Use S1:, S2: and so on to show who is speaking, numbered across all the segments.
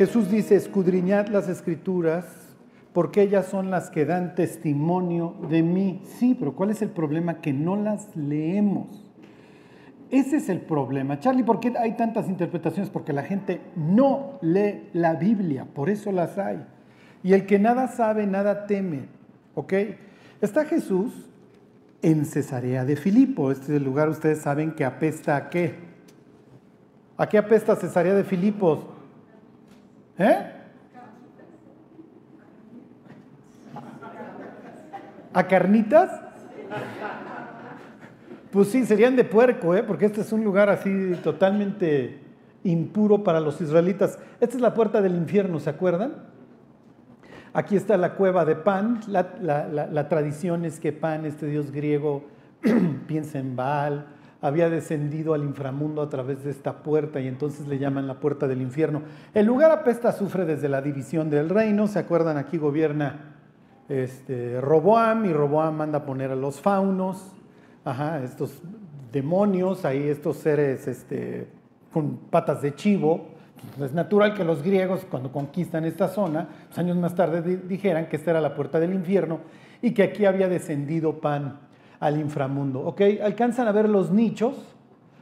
S1: Jesús dice, escudriñad las escrituras porque ellas son las que dan testimonio de mí. Sí, pero ¿cuál es el problema? Que no las leemos. Ese es el problema. Charlie, ¿por qué hay tantas interpretaciones? Porque la gente no lee la Biblia, por eso las hay. Y el que nada sabe, nada teme. ¿Ok? Está Jesús en Cesarea de Filipo. Este es el lugar, ustedes saben que apesta a qué. ¿A qué apesta Cesarea de Filipos? ¿Eh? ¿A carnitas? Pues sí, serían de puerco, ¿eh? porque este es un lugar así totalmente impuro para los israelitas. Esta es la puerta del infierno, ¿se acuerdan? Aquí está la cueva de Pan. La, tradición es que Pan, este dios griego, piensa en Baal, había descendido al inframundo a través de esta puerta y entonces le llaman la puerta del infierno. El lugar apesta sufre desde la división del reino, ¿se acuerdan? Aquí gobierna este, Roboam y Roboam manda a poner a los faunos, estos demonios, ahí estos seres este, con patas de chivo. es natural que los griegos, cuando conquistan esta zona, pues años más tarde dijeran que esta era la puerta del infierno y que aquí había descendido pan al inframundo. ¿Ok? Alcanzan a ver los nichos,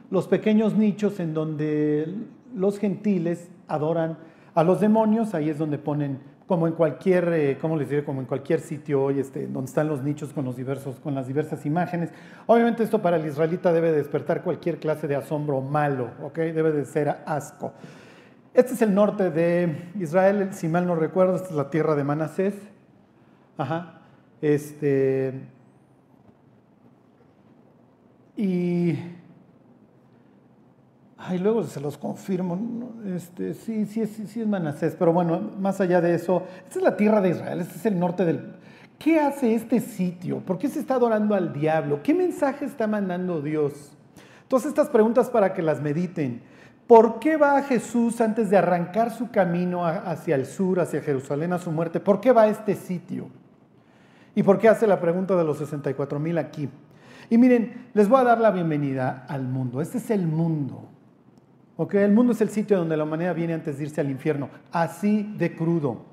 S1: los pequeños nichos en donde los gentiles adoran a los demonios, ahí es donde ponen como en cualquier, eh, ¿cómo les diré? Como en cualquier sitio hoy, este, donde están los nichos con, los diversos, con las diversas imágenes. Obviamente esto para el israelita debe despertar cualquier clase de asombro malo, ¿ok? Debe de ser asco. Este es el norte de Israel, si mal no recuerdo, esta es la tierra de Manasés. Ajá. Este, y Ay, luego se los confirmo. Este, sí, sí, sí, sí es Manasés, pero bueno, más allá de eso, esta es la tierra de Israel, este es el norte del... ¿Qué hace este sitio? ¿Por qué se está adorando al diablo? ¿Qué mensaje está mandando Dios? Todas estas preguntas para que las mediten. ¿Por qué va Jesús antes de arrancar su camino hacia el sur, hacia Jerusalén, a su muerte? ¿Por qué va a este sitio? ¿Y por qué hace la pregunta de los 64 mil aquí? Y miren, les voy a dar la bienvenida al mundo. Este es el mundo. El mundo es el sitio donde la humanidad viene antes de irse al infierno, así de crudo.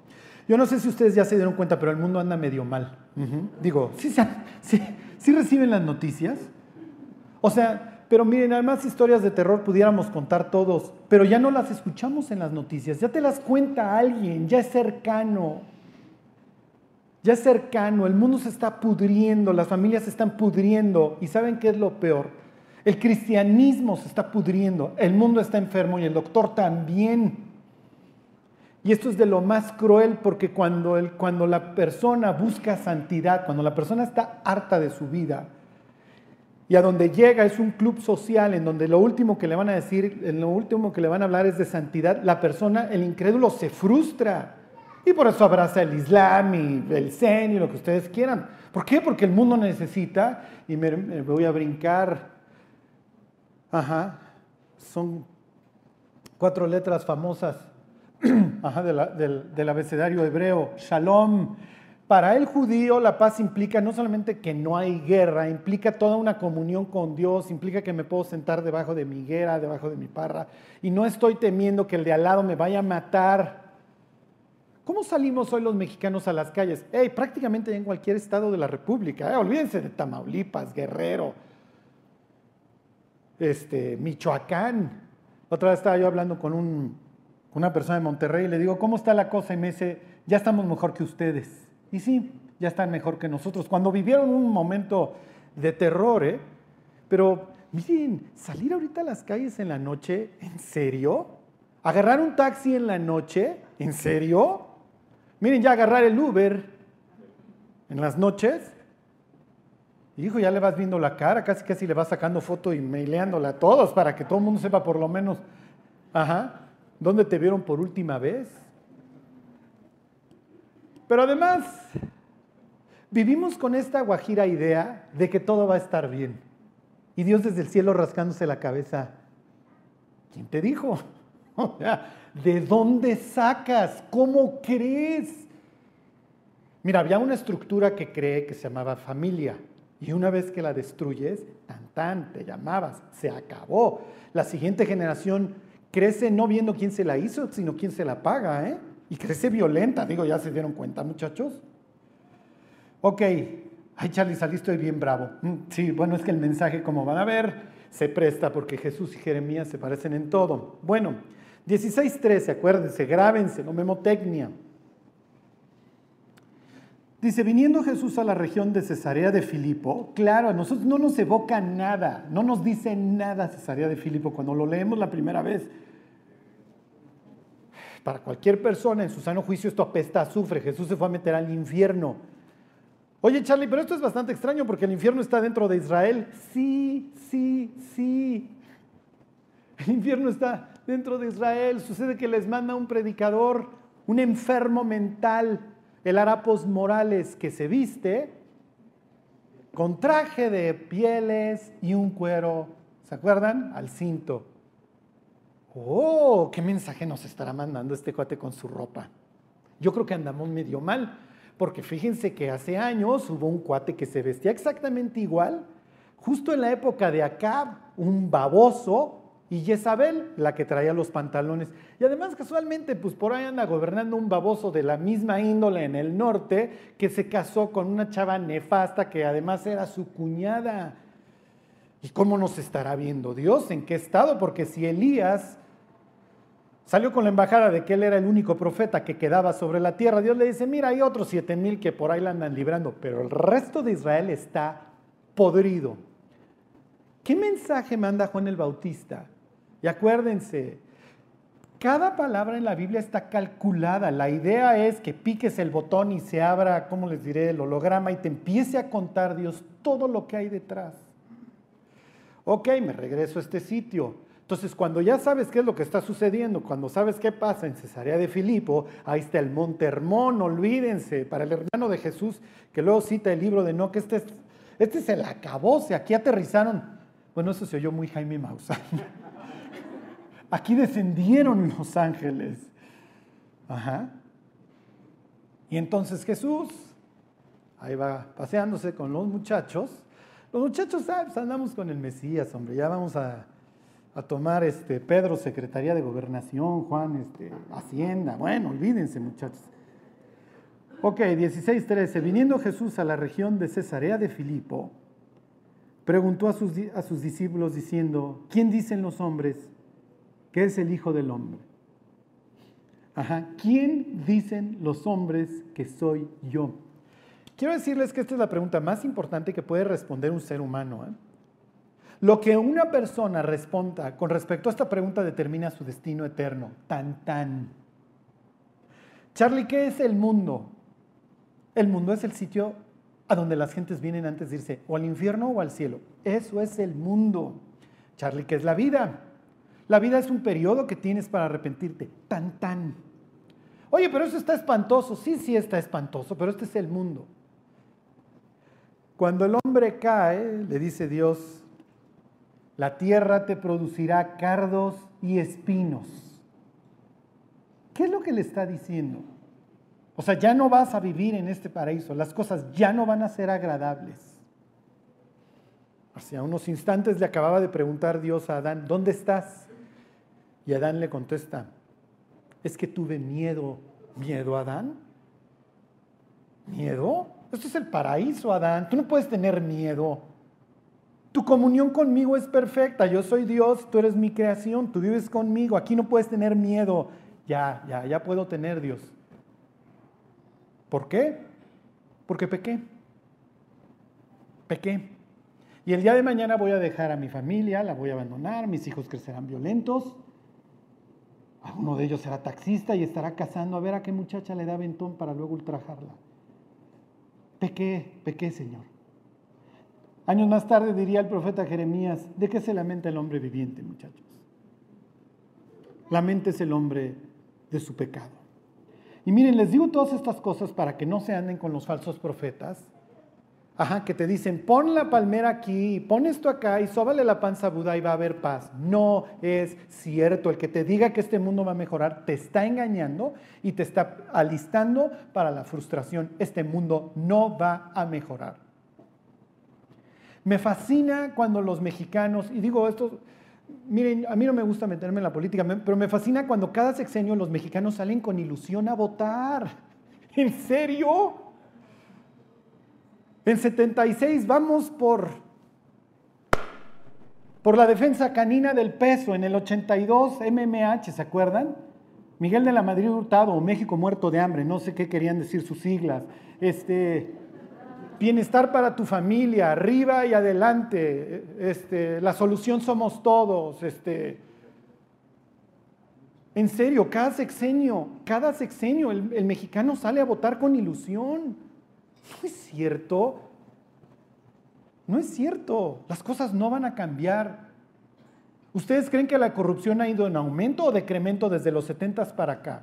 S1: Yo no sé si ustedes ya se dieron cuenta, pero el mundo anda medio mal. Digo, ¿sí, sí, sí reciben las noticias? O sea, pero miren, además historias de terror pudiéramos contar todos, pero ya no las escuchamos en las noticias, ya te las cuenta alguien, ya es cercano. Ya es cercano, el mundo se está pudriendo, las familias se están pudriendo y ¿saben qué es lo peor? El cristianismo se está pudriendo, el mundo está enfermo y el doctor también. Y esto es de lo más cruel porque cuando, el, cuando la persona busca santidad, cuando la persona está harta de su vida, y a donde llega es un club social en donde lo último que le van a decir, lo último que le van a hablar es de santidad, la persona, el incrédulo, se frustra. Y por eso abraza el Islam y el Zen y lo que ustedes quieran. ¿Por qué? Porque el mundo necesita, y me voy a brincar Ajá. Son cuatro letras famosas del, abecedario hebreo. Shalom. Para el judío la paz implica no solamente que no hay guerra, implica toda una comunión con Dios, implica que me puedo sentar debajo de mi higuera, debajo de mi parra, y no estoy temiendo que el de al lado me vaya a matar. ¿Cómo salimos hoy los mexicanos a las calles? Hey, prácticamente en cualquier estado de la República. ¿eh? Olvídense de Tamaulipas, Guerrero, este, Michoacán. Otra vez estaba yo hablando con, una persona de Monterrey y le digo, ¿cómo está la cosa? Y me dice, ya estamos mejor que ustedes. Y sí, ya están mejor que nosotros. Cuando vivieron un momento de terror, ¿eh? Pero miren, salir ahorita a las calles en la noche, ¿en serio? ¿Agarrar un taxi en la noche? ¿En serio? Miren, ya agarrar el Uber en las noches, Hijo, ya le vas viendo la cara, casi casi le vas sacando foto y maileándola a todos para que todo el mundo sepa por lo menos, ajá, dónde te vieron por última vez. Pero además, vivimos con esta guajira idea de que todo va a estar bien. Y Dios desde el cielo rascándose la cabeza. ¿Quién te dijo? ¿De dónde sacas? ¿Cómo crees? Mira, había una estructura que cree que se llamaba familia. Y una vez que la destruyes, tan tan, te llamabas, se acabó. La siguiente generación crece no viendo quién se la hizo, sino quién se la paga, ¿eh? Y crece violenta, digo, ya se dieron cuenta, muchachos. Ok, ay Charlie, saliste bien bravo. Mm, sí, bueno, es que el mensaje, como van a ver, se presta porque Jesús y Jeremías se parecen en todo. Bueno, 16.13, acuérdense, grábense, no memotecnia. Dice, viniendo Jesús a la región de Cesarea de Filipo, claro, a nosotros no nos evoca nada, no nos dice nada Cesarea de Filipo cuando lo leemos la primera vez. Para cualquier persona en su sano juicio esto apesta sufre. Jesús se fue a meter al infierno. Oye Charlie, pero esto es bastante extraño porque el infierno está dentro de Israel. Sí, sí, sí. El infierno está dentro de Israel. Sucede que les manda un predicador, un enfermo mental el harapos Morales que se viste con traje de pieles y un cuero, ¿se acuerdan? Al cinto. Oh, qué mensaje nos estará mandando este cuate con su ropa. Yo creo que andamos medio mal, porque fíjense que hace años hubo un cuate que se vestía exactamente igual, justo en la época de Acab, un baboso, y Jezabel, la que traía los pantalones. Y además casualmente, pues por ahí anda gobernando un baboso de la misma índole en el norte, que se casó con una chava nefasta que además era su cuñada. ¿Y cómo nos estará viendo Dios? ¿En qué estado? Porque si Elías salió con la embajada de que él era el único profeta que quedaba sobre la tierra, Dios le dice, mira, hay otros siete mil que por ahí la andan librando, pero el resto de Israel está podrido. ¿Qué mensaje manda Juan el Bautista? Y acuérdense, cada palabra en la Biblia está calculada. La idea es que piques el botón y se abra, ¿cómo les diré?, el holograma y te empiece a contar Dios todo lo que hay detrás. Ok, me regreso a este sitio. Entonces, cuando ya sabes qué es lo que está sucediendo, cuando sabes qué pasa en Cesarea de Filipo, ahí está el Monte Hermón, olvídense, para el hermano de Jesús, que luego cita el libro de No, que este es, este es el acabose, aquí aterrizaron. Bueno, eso se oyó muy Jaime Maussan. Aquí descendieron los ángeles. Ajá. Y entonces Jesús, ahí va paseándose con los muchachos. Los muchachos, ah, pues andamos con el Mesías, hombre, ya vamos a, tomar este, Pedro, Secretaría de Gobernación, Juan, este, Hacienda. Bueno, olvídense, muchachos. Ok, 16.13. Viniendo Jesús a la región de Cesarea de Filipo, preguntó a sus, a sus discípulos diciendo, ¿quién dicen los hombres ¿Qué es el Hijo del Hombre? Ajá. ¿Quién dicen los hombres que soy yo? Quiero decirles que esta es la pregunta más importante que puede responder un ser humano. ¿eh? Lo que una persona responda con respecto a esta pregunta determina su destino eterno. Tan, tan. Charlie, ¿qué es el mundo? El mundo es el sitio a donde las gentes vienen antes de irse o al infierno o al cielo. Eso es el mundo. Charlie, ¿qué es la vida? La vida es un periodo que tienes para arrepentirte. Tan, tan. Oye, pero eso está espantoso. Sí, sí está espantoso, pero este es el mundo. Cuando el hombre cae, le dice Dios, la tierra te producirá cardos y espinos. ¿Qué es lo que le está diciendo? O sea, ya no vas a vivir en este paraíso, las cosas ya no van a ser agradables. Hace unos instantes le acababa de preguntar Dios a Adán, ¿dónde estás? Y Adán le contesta, es que tuve miedo. ¿Miedo, Adán? ¿Miedo? Esto es el paraíso, Adán. Tú no puedes tener miedo. Tu comunión conmigo es perfecta. Yo soy Dios, tú eres mi creación, tú vives conmigo. Aquí no puedes tener miedo. Ya, ya, ya puedo tener Dios. ¿Por qué? Porque pequé. Pequé. Y el día de mañana voy a dejar a mi familia, la voy a abandonar, mis hijos crecerán violentos, uno de ellos será taxista y estará cazando a ver a qué muchacha le da ventón para luego ultrajarla. Pequé, pequé, Señor. Años más tarde diría el profeta Jeremías, ¿de qué se lamenta el hombre viviente, muchachos? La mente es el hombre de su pecado. Y miren, les digo todas estas cosas para que no se anden con los falsos profetas Ajá, que te dicen, pon la palmera aquí, pon esto acá y sóbale la panza a Buda y va a haber paz. No es cierto. El que te diga que este mundo va a mejorar te está engañando y te está alistando para la frustración. Este mundo no va a mejorar. Me fascina cuando los mexicanos, y digo esto, Miren, a mí no me gusta meterme en la política, pero me fascina cuando cada sexenio los mexicanos salen con ilusión a votar. ¿En serio? En 76 vamos por, por la defensa canina del peso, en el 82 MMH, ¿se acuerdan? Miguel de la Madrid Hurtado México muerto de hambre, no sé qué querían decir sus siglas. Este, bienestar para tu familia, arriba y adelante. Este, la solución somos todos. Este, en serio, cada sexenio, cada sexenio, el, el mexicano sale a votar con ilusión. No es cierto. No es cierto. Las cosas no van a cambiar. ¿Ustedes creen que la corrupción ha ido en aumento o decremento desde los 70 para acá?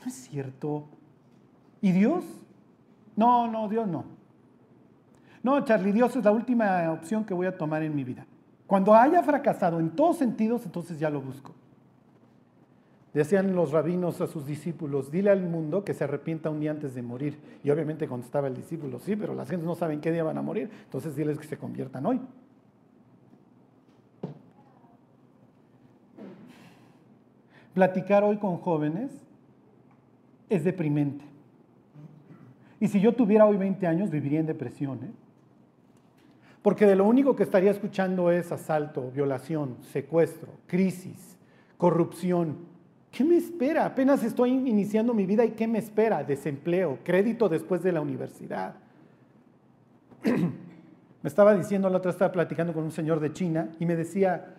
S1: No es cierto. ¿Y Dios? No, no, Dios no. No, Charlie, Dios es la última opción que voy a tomar en mi vida. Cuando haya fracasado en todos sentidos, entonces ya lo busco. Decían los rabinos a sus discípulos, dile al mundo que se arrepienta un día antes de morir. Y obviamente contestaba el discípulo, sí, pero las gentes no saben qué día van a morir, entonces diles que se conviertan hoy. platicar hoy con jóvenes es deprimente. Y si yo tuviera hoy 20 años, viviría en depresión. ¿eh? Porque de lo único que estaría escuchando es asalto, violación, secuestro, crisis, corrupción. ¿Qué me espera? Apenas estoy iniciando mi vida y ¿qué me espera? Desempleo, crédito después de la universidad. me estaba diciendo, la otra estaba platicando con un señor de China y me decía,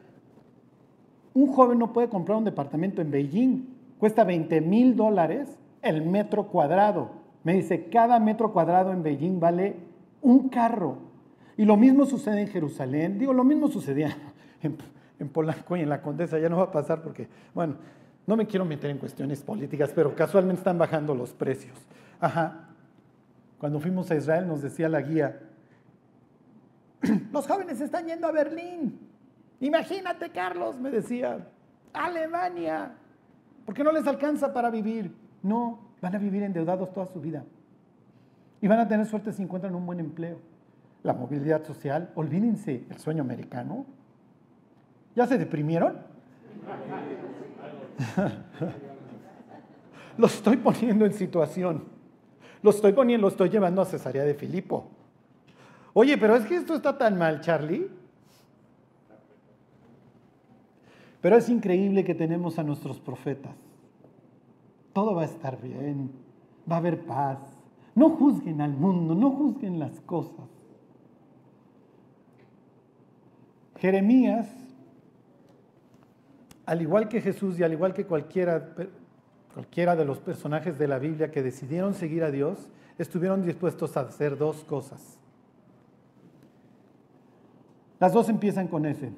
S1: un joven no puede comprar un departamento en Beijing. Cuesta 20 mil dólares el metro cuadrado. Me dice, cada metro cuadrado en Beijing vale un carro. Y lo mismo sucede en Jerusalén. Digo, lo mismo sucedía en, en Polanco y en la Condesa. Ya no va a pasar porque, bueno, no me quiero meter en cuestiones políticas, pero casualmente están bajando los precios. Ajá. Cuando fuimos a Israel nos decía la guía, los jóvenes están yendo a Berlín. Imagínate, Carlos, me decía, Alemania, ¿por qué no les alcanza para vivir? No, van a vivir endeudados toda su vida. Y van a tener suerte si encuentran un buen empleo. La movilidad social, olvídense el sueño americano. ¿Ya se deprimieron? lo estoy poniendo en situación. Lo estoy poniendo, lo estoy llevando a Cesarea de Filipo. Oye, pero es que esto está tan mal, Charlie. Pero es increíble que tenemos a nuestros profetas. Todo va a estar bien, va a haber paz. No juzguen al mundo, no juzguen las cosas. Jeremías, al igual que Jesús y al igual que cualquiera, cualquiera de los personajes de la Biblia que decidieron seguir a Dios, estuvieron dispuestos a hacer dos cosas. Las dos empiezan con ese.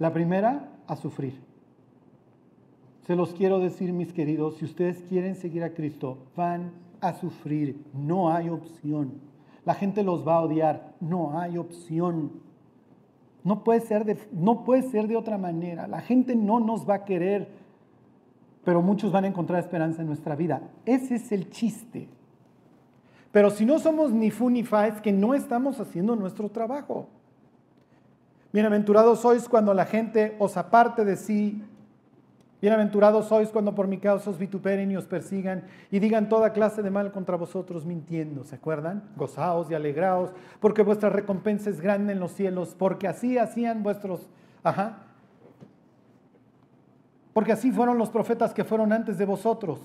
S1: La primera, a sufrir. Se los quiero decir, mis queridos, si ustedes quieren seguir a Cristo, van a sufrir. No hay opción. La gente los va a odiar. No hay opción. No puede ser de, no puede ser de otra manera. La gente no nos va a querer, pero muchos van a encontrar esperanza en nuestra vida. Ese es el chiste. Pero si no somos ni fu ni fa, es que no estamos haciendo nuestro trabajo. Bienaventurados sois cuando la gente os aparte de sí. Bienaventurados sois cuando por mi causa os vituperen y os persigan y digan toda clase de mal contra vosotros mintiendo. ¿Se acuerdan? Gozaos y alegraos, porque vuestra recompensa es grande en los cielos, porque así hacían vuestros... Ajá. Porque así fueron los profetas que fueron antes de vosotros.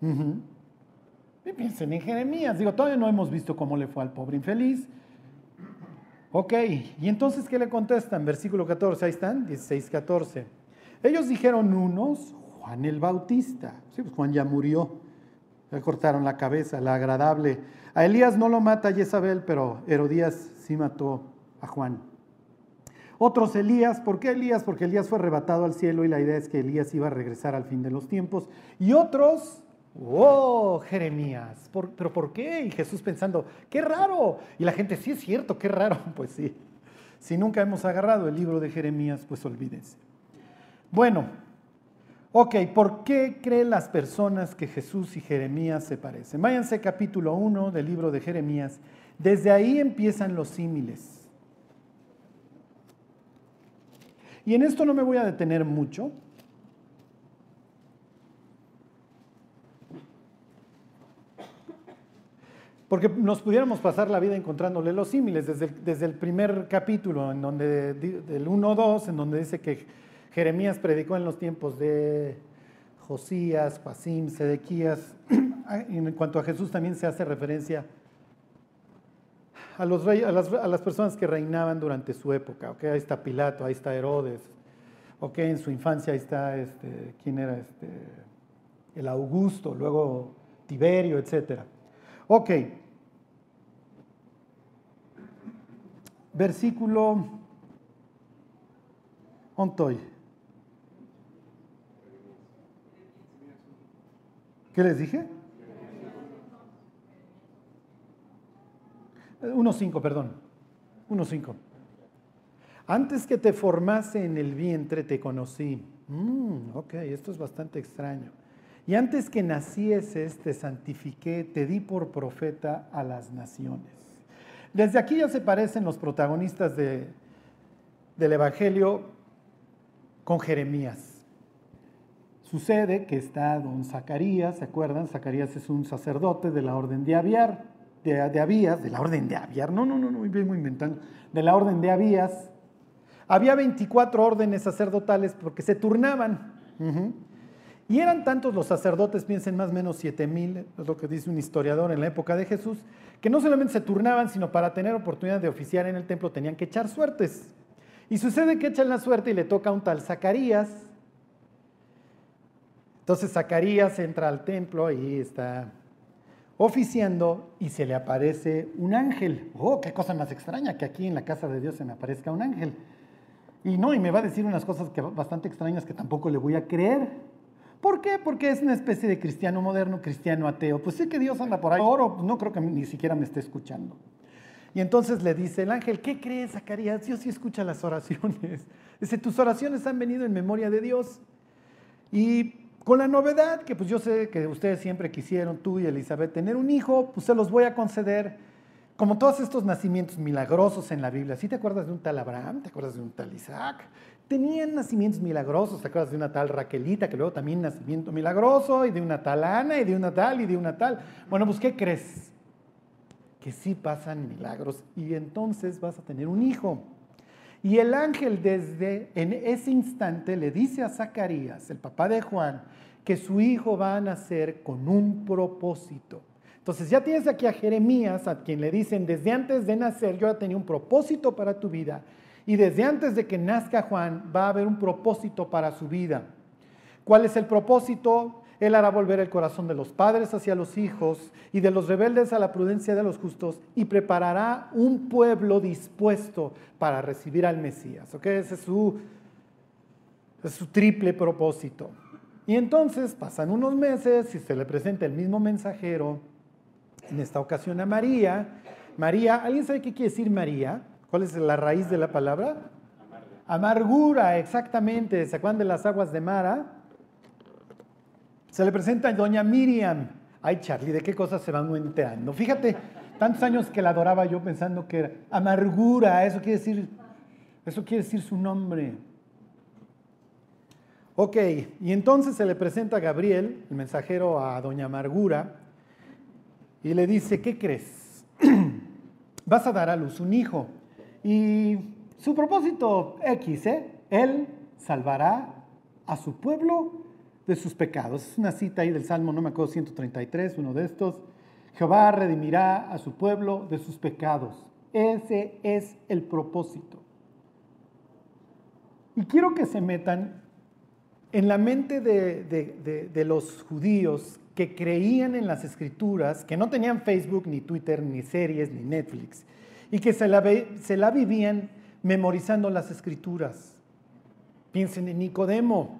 S1: Y piensen en Jeremías. Digo, todavía no hemos visto cómo le fue al pobre infeliz. Ok, y entonces, ¿qué le contestan? Versículo 14, ahí están, 16, 14. Ellos dijeron unos, Juan el Bautista. Sí, pues Juan ya murió. Le cortaron la cabeza, la agradable. A Elías no lo mata Jezabel, pero Herodías sí mató a Juan. Otros Elías, ¿por qué Elías? Porque Elías fue arrebatado al cielo y la idea es que Elías iba a regresar al fin de los tiempos. Y otros Oh, Jeremías, ¿pero por qué? Y Jesús pensando, qué raro. Y la gente, sí es cierto, qué raro. Pues sí, si nunca hemos agarrado el libro de Jeremías, pues olvídense. Bueno, ok, ¿por qué creen las personas que Jesús y Jeremías se parecen? Váyanse capítulo 1 del libro de Jeremías. Desde ahí empiezan los símiles. Y en esto no me voy a detener mucho. Porque nos pudiéramos pasar la vida encontrándole los símiles, desde el, desde el primer capítulo, en donde, del 1-2, en donde dice que Jeremías predicó en los tiempos de Josías, Joacim, Sedequías. En cuanto a Jesús también se hace referencia a, los a, las, personas que reinaban durante su época. ¿okay? Ahí está Pilato, ahí está Herodes. ¿okay? En su infancia ahí está, este, ¿quién era? Este, el Augusto, luego Tiberio, etc. Ok. Versículo Ontoy. ¿Qué les dije? 1.5, perdón. 1.5. Antes que te formase en el vientre te conocí. Mm, ok, esto es bastante extraño. Y antes que nacieses te santifiqué, te di por profeta a las naciones. Desde aquí ya se parecen los protagonistas de, del Evangelio con Jeremías. Sucede que está don Zacarías, ¿se acuerdan? Zacarías es un sacerdote de la orden de Abiar, de, Abías, de la orden de Abiar, no, no, no, no, vengo inventando, de la orden de Abías. Había 24 órdenes sacerdotales porque se turnaban. Y eran tantos los sacerdotes, piensen más o menos 7 mil, es lo que dice un historiador en la época de Jesús, que no solamente se turnaban, sino para tener oportunidad de oficiar en el templo tenían que echar suertes. Y sucede que echan la suerte y le toca a un tal Zacarías, entonces Zacarías entra al templo y está oficiando y se le aparece un ángel. Oh, qué cosa más extraña que aquí en la casa de Dios se me aparezca un ángel. Y no, y me va a decir unas cosas que, bastante extrañas que tampoco le voy a creer. ¿Por qué? Porque es una especie de cristiano moderno, cristiano ateo. Pues sí que Dios anda por ahí. Oro, no creo que ni siquiera me esté escuchando. Y entonces le dice el ángel, ¿qué crees, Zacarías? Dios sí escucha las oraciones. Dice, tus oraciones han venido en memoria de Dios. Y con la novedad que pues yo sé que ustedes siempre quisieron, tú y Elizabeth, tener un hijo, pues se los voy a conceder. Como todos estos nacimientos milagrosos en la Biblia. ¿Sí te acuerdas de un tal Abraham? ¿Te acuerdas de un tal Isaac? Tenían nacimientos milagrosos. ¿Te acuerdas de una tal Raquelita, que luego también nacimiento milagroso? Y de una tal Ana, y de una tal, y de una tal. Bueno, pues ¿qué crees? Que sí pasan milagros. Y entonces vas a tener un hijo. Y el ángel desde en ese instante le dice a Zacarías, el papá de Juan, que su hijo va a nacer con un propósito. Entonces ya tienes aquí a Jeremías, a quien le dicen, desde antes de nacer yo ya tenía un propósito para tu vida. Y desde antes de que nazca Juan va a haber un propósito para su vida. ¿Cuál es el propósito? Él hará volver el corazón de los padres hacia los hijos y de los rebeldes a la prudencia de los justos y preparará un pueblo dispuesto para recibir al Mesías. Ese es su, es su triple propósito. Y entonces pasan unos meses y se le presenta el mismo mensajero, en esta ocasión a María. María, ¿alguien sabe qué quiere decir María? ¿Cuál es la raíz de la palabra? Amargura, Amargura exactamente. ¿Se acuerdan de las aguas de Mara? Se le presenta a doña Miriam. Ay, Charlie, ¿de qué cosas se van enterando? Fíjate, tantos años que la adoraba yo pensando que era amargura, eso quiere decir, eso quiere decir su nombre. Ok, y entonces se le presenta a Gabriel, el mensajero a doña Amargura, y le dice, ¿qué crees? Vas a dar a luz un hijo. Y su propósito X, ¿eh? Él salvará a su pueblo de sus pecados. Es una cita ahí del Salmo, no me acuerdo, 133, uno de estos. Jehová redimirá a su pueblo de sus pecados. Ese es el propósito. Y quiero que se metan en la mente de, los judíos que creían en las escrituras, que no tenían Facebook, ni Twitter, ni series, ni Netflix, y que se la, se la vivían memorizando las escrituras. Piensen en Nicodemo,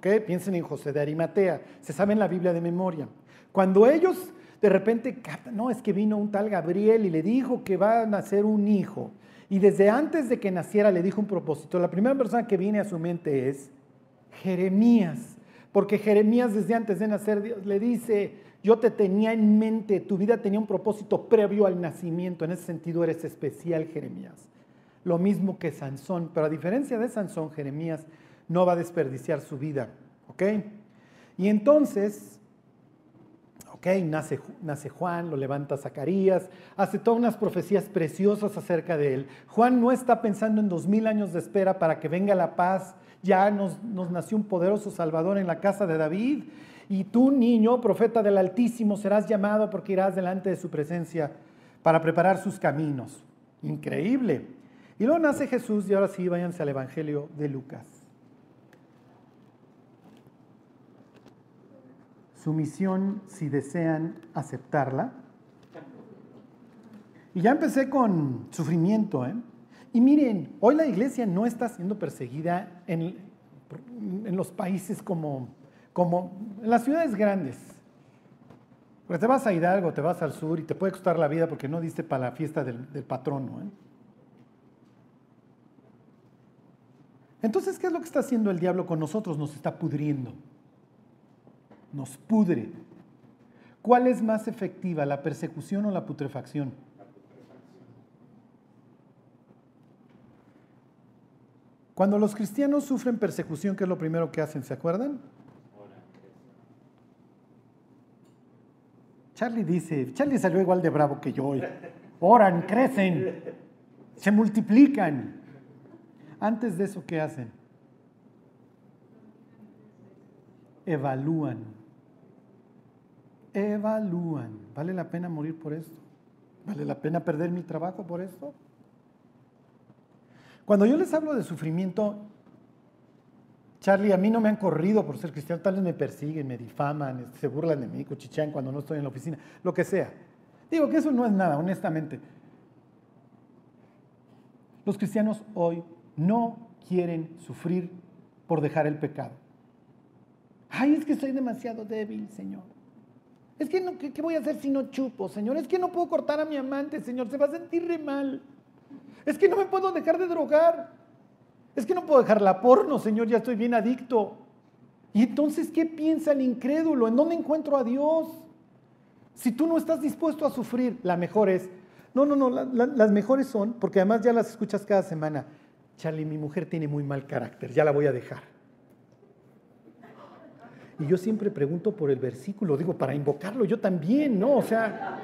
S1: Piensen en José de Arimatea, se saben la Biblia de memoria. Cuando ellos de repente no, es que vino un tal Gabriel y le dijo que va a nacer un hijo, y desde antes de que naciera le dijo un propósito, la primera persona que viene a su mente es Jeremías, porque Jeremías desde antes de nacer Dios le dice, yo te tenía en mente, tu vida tenía un propósito previo al nacimiento, en ese sentido eres especial, Jeremías. lo mismo que Sansón, pero a diferencia de Sansón, Jeremías no va a desperdiciar su vida, ¿ok? Y entonces, ok, nace, nace Juan, lo levanta Zacarías, hace todas unas profecías preciosas acerca de él. Juan no está pensando en dos mil años de espera para que venga la paz, ya nos, nos nació un poderoso Salvador en la casa de David, y tú, niño, profeta del Altísimo, serás llamado porque irás delante de su presencia para preparar sus caminos. Increíble. Y luego nace Jesús y ahora sí, váyanse al Evangelio de Lucas. Su misión, si desean aceptarla. Y ya empecé con sufrimiento. ¿eh? Y miren, hoy la iglesia no está siendo perseguida en, en los países como, como en las ciudades grandes. Porque te vas a Hidalgo, te vas al sur y te puede costar la vida porque no diste para la fiesta del, del patrono. ¿eh? Entonces, ¿qué es lo que está haciendo el diablo con nosotros? Nos está pudriendo. Nos pudre. ¿Cuál es más efectiva, la persecución o la putrefacción? Cuando los cristianos sufren persecución, ¿qué es lo primero que hacen? ¿Se acuerdan? Charlie dice, Charlie salió igual de bravo que yo hoy. Oran, crecen, se multiplican. Antes de eso, ¿qué hacen? Evalúan. Evalúan. ¿Vale la pena morir por esto? ¿Vale la pena perder mi trabajo por esto? Cuando yo les hablo de sufrimiento, Charlie, a mí no me han corrido por ser cristiano, tal vez me persiguen, me difaman, se burlan de mí, cuchichean cuando no estoy en la oficina, lo que sea. Digo que eso no es nada, honestamente. Los cristianos hoy no quieren sufrir por dejar el pecado. Ay, es que soy demasiado débil, Señor. Es que no, ¿qué, voy a hacer si no chupo, Señor? Es que no puedo cortar a mi amante, Señor. Se va a sentir re mal. Es que no me puedo dejar de drogar. Es que no puedo dejar la porno, Señor. Ya estoy bien adicto. Y entonces, ¿qué piensa el incrédulo? ¿En dónde encuentro a Dios? Si tú no estás dispuesto a sufrir, la mejor es. No, no, no. las mejores son, porque además ya las escuchas cada semana. Charlie, mi mujer tiene muy mal carácter, ya la voy a dejar. Y yo siempre pregunto por el versículo, digo, para invocarlo yo también, ¿no? O sea,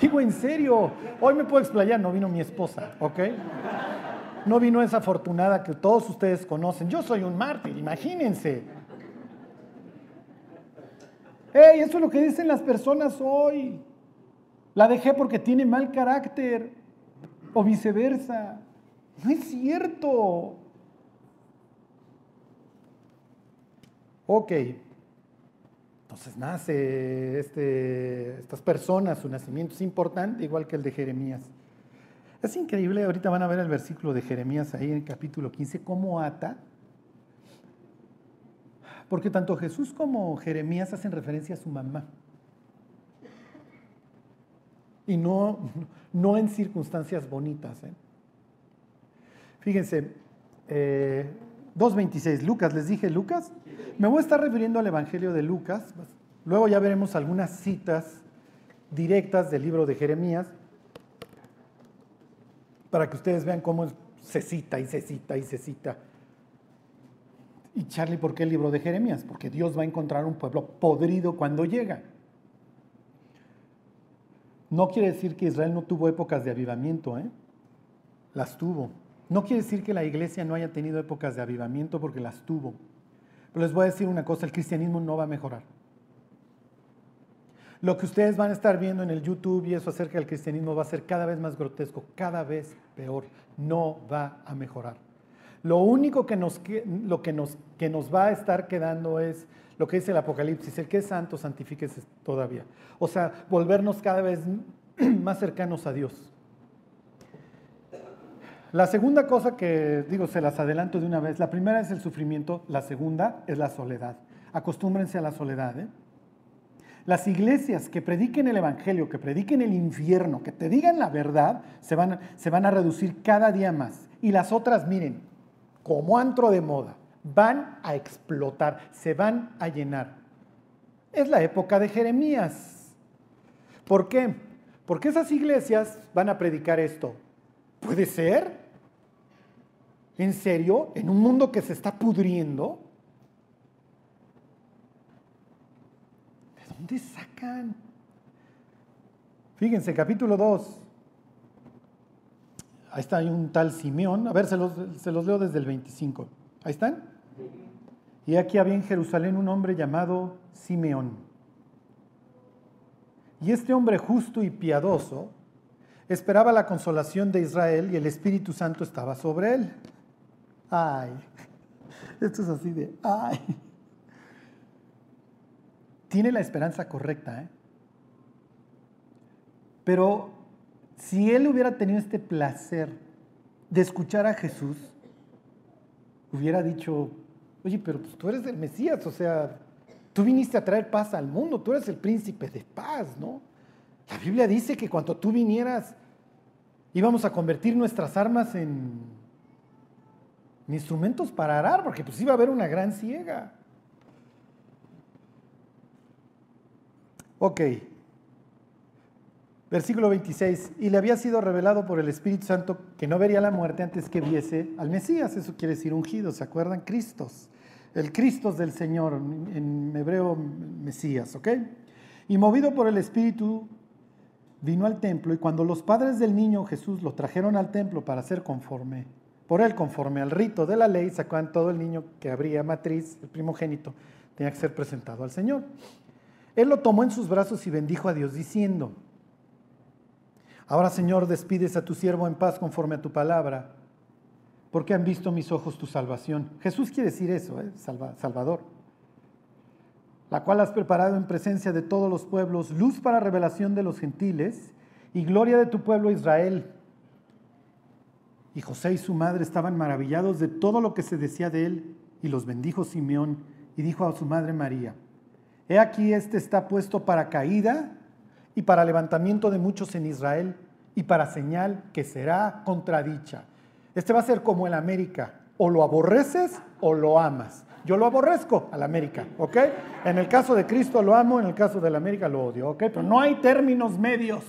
S1: digo en serio, hoy me puedo explayar, no vino mi esposa, ¿ok? No vino esa afortunada que todos ustedes conocen. Yo soy un mártir, imagínense. ¡Ey! Eso es lo que dicen las personas hoy. La dejé porque tiene mal carácter o viceversa. No es cierto. Ok. Entonces nace este, estas personas, su nacimiento es importante, igual que el de Jeremías. Es increíble, ahorita van a ver el versículo de Jeremías ahí en el capítulo 15, cómo ata. Porque tanto Jesús como Jeremías hacen referencia a su mamá. Y no, no en circunstancias bonitas. ¿eh? Fíjense, 2.26, eh, Lucas, les dije Lucas. Me voy a estar refiriendo al Evangelio de Lucas. Luego ya veremos algunas citas directas del libro de Jeremías para que ustedes vean cómo se cita y se cita y se cita. Y Charlie, ¿por qué el libro de Jeremías? Porque Dios va a encontrar un pueblo podrido cuando llega. No quiere decir que Israel no tuvo épocas de avivamiento, ¿eh? Las tuvo. No quiere decir que la iglesia no haya tenido épocas de avivamiento porque las tuvo. Pero les voy a decir una cosa, el cristianismo no va a mejorar. Lo que ustedes van a estar viendo en el YouTube y eso acerca del cristianismo va a ser cada vez más grotesco, cada vez peor. No va a mejorar. Lo único que nos, lo que nos, que nos va a estar quedando es lo que dice el Apocalipsis, el que es santo, santifíquese todavía. O sea, volvernos cada vez más cercanos a Dios. La segunda cosa que digo, se las adelanto de una vez, la primera es el sufrimiento, la segunda es la soledad. Acostúmbrense a la soledad. ¿eh? Las iglesias que prediquen el Evangelio, que prediquen el infierno, que te digan la verdad, se van, se van a reducir cada día más. Y las otras, miren, como antro de moda van a explotar, se van a llenar. Es la época de Jeremías. ¿Por qué? Porque esas iglesias van a predicar esto. puede ser? ¿En serio? ¿En un mundo que se está pudriendo? ¿De dónde sacan? Fíjense, capítulo 2. Ahí está, hay un tal Simeón. A ver, se los, se los leo desde el 25. ¿Ahí están? Y aquí había en Jerusalén un hombre llamado Simeón. Y este hombre justo y piadoso esperaba la consolación de Israel y el Espíritu Santo estaba sobre él. Ay, esto es así de, ay. Tiene la esperanza correcta, ¿eh? Pero si él hubiera tenido este placer de escuchar a Jesús, hubiera dicho, oye, pero pues tú eres el Mesías, o sea, tú viniste a traer paz al mundo, tú eres el príncipe de paz, ¿no? La Biblia dice que cuando tú vinieras íbamos a convertir nuestras armas en, instrumentos para arar, porque pues iba a haber una gran ciega. Ok. Versículo 26. Y le había sido revelado por el Espíritu Santo que no vería la muerte antes que viese al Mesías. Eso quiere decir ungido. ¿Se acuerdan? Cristos. El Cristos del Señor, en hebreo Mesías. ¿Ok? Y movido por el Espíritu vino al templo y cuando los padres del niño Jesús lo trajeron al templo para ser conforme, por él conforme al rito de la ley, sacaban todo el niño que abría matriz, el primogénito, tenía que ser presentado al Señor. Él lo tomó en sus brazos y bendijo a Dios diciendo, ahora Señor, despides a tu siervo en paz conforme a tu palabra, porque han visto mis ojos tu salvación. Jesús quiere decir eso, ¿eh? Salvador la cual has preparado en presencia de todos los pueblos, luz para revelación de los gentiles y gloria de tu pueblo Israel. Y José y su madre estaban maravillados de todo lo que se decía de él, y los bendijo Simeón, y dijo a su madre María, He aquí este está puesto para caída y para levantamiento de muchos en Israel, y para señal que será contradicha. Este va a ser como el América, o lo aborreces o lo amas. Yo lo aborrezco al América, ¿ok? En el caso de Cristo lo amo, en el caso del América lo odio, ¿ok? Pero no hay términos medios.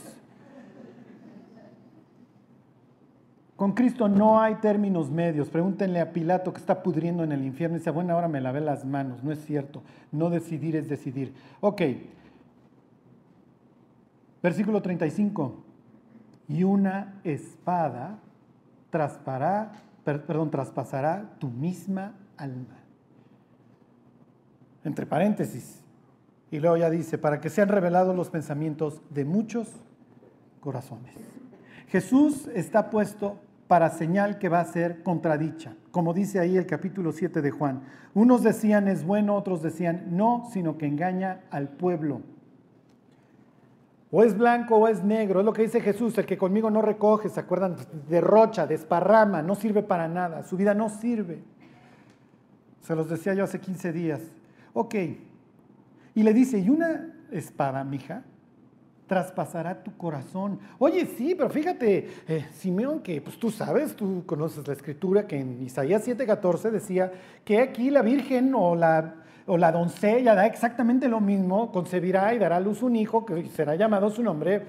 S1: Con Cristo no hay términos medios. Pregúntenle a Pilato que está pudriendo en el infierno y dice, bueno, ahora me lavé las manos. No es cierto. No decidir es decidir. Ok. Versículo 35. Y una espada perdón, traspasará tu misma alma entre paréntesis. Y luego ya dice, para que sean revelados los pensamientos de muchos corazones. Jesús está puesto para señal que va a ser contradicha, como dice ahí el capítulo 7 de Juan. Unos decían es bueno, otros decían no, sino que engaña al pueblo. O es blanco o es negro, es lo que dice Jesús, el que conmigo no recoge, ¿se acuerdan? Derrocha, desparrama, no sirve para nada, su vida no sirve. Se los decía yo hace 15 días. Ok. Y le dice, y una espada, mija, traspasará tu corazón. Oye, sí, pero fíjate, eh, Simeón, que pues tú sabes, tú conoces la escritura que en Isaías 7:14 decía que aquí la Virgen o la, o la doncella da exactamente lo mismo, concebirá y dará a luz un hijo que será llamado su nombre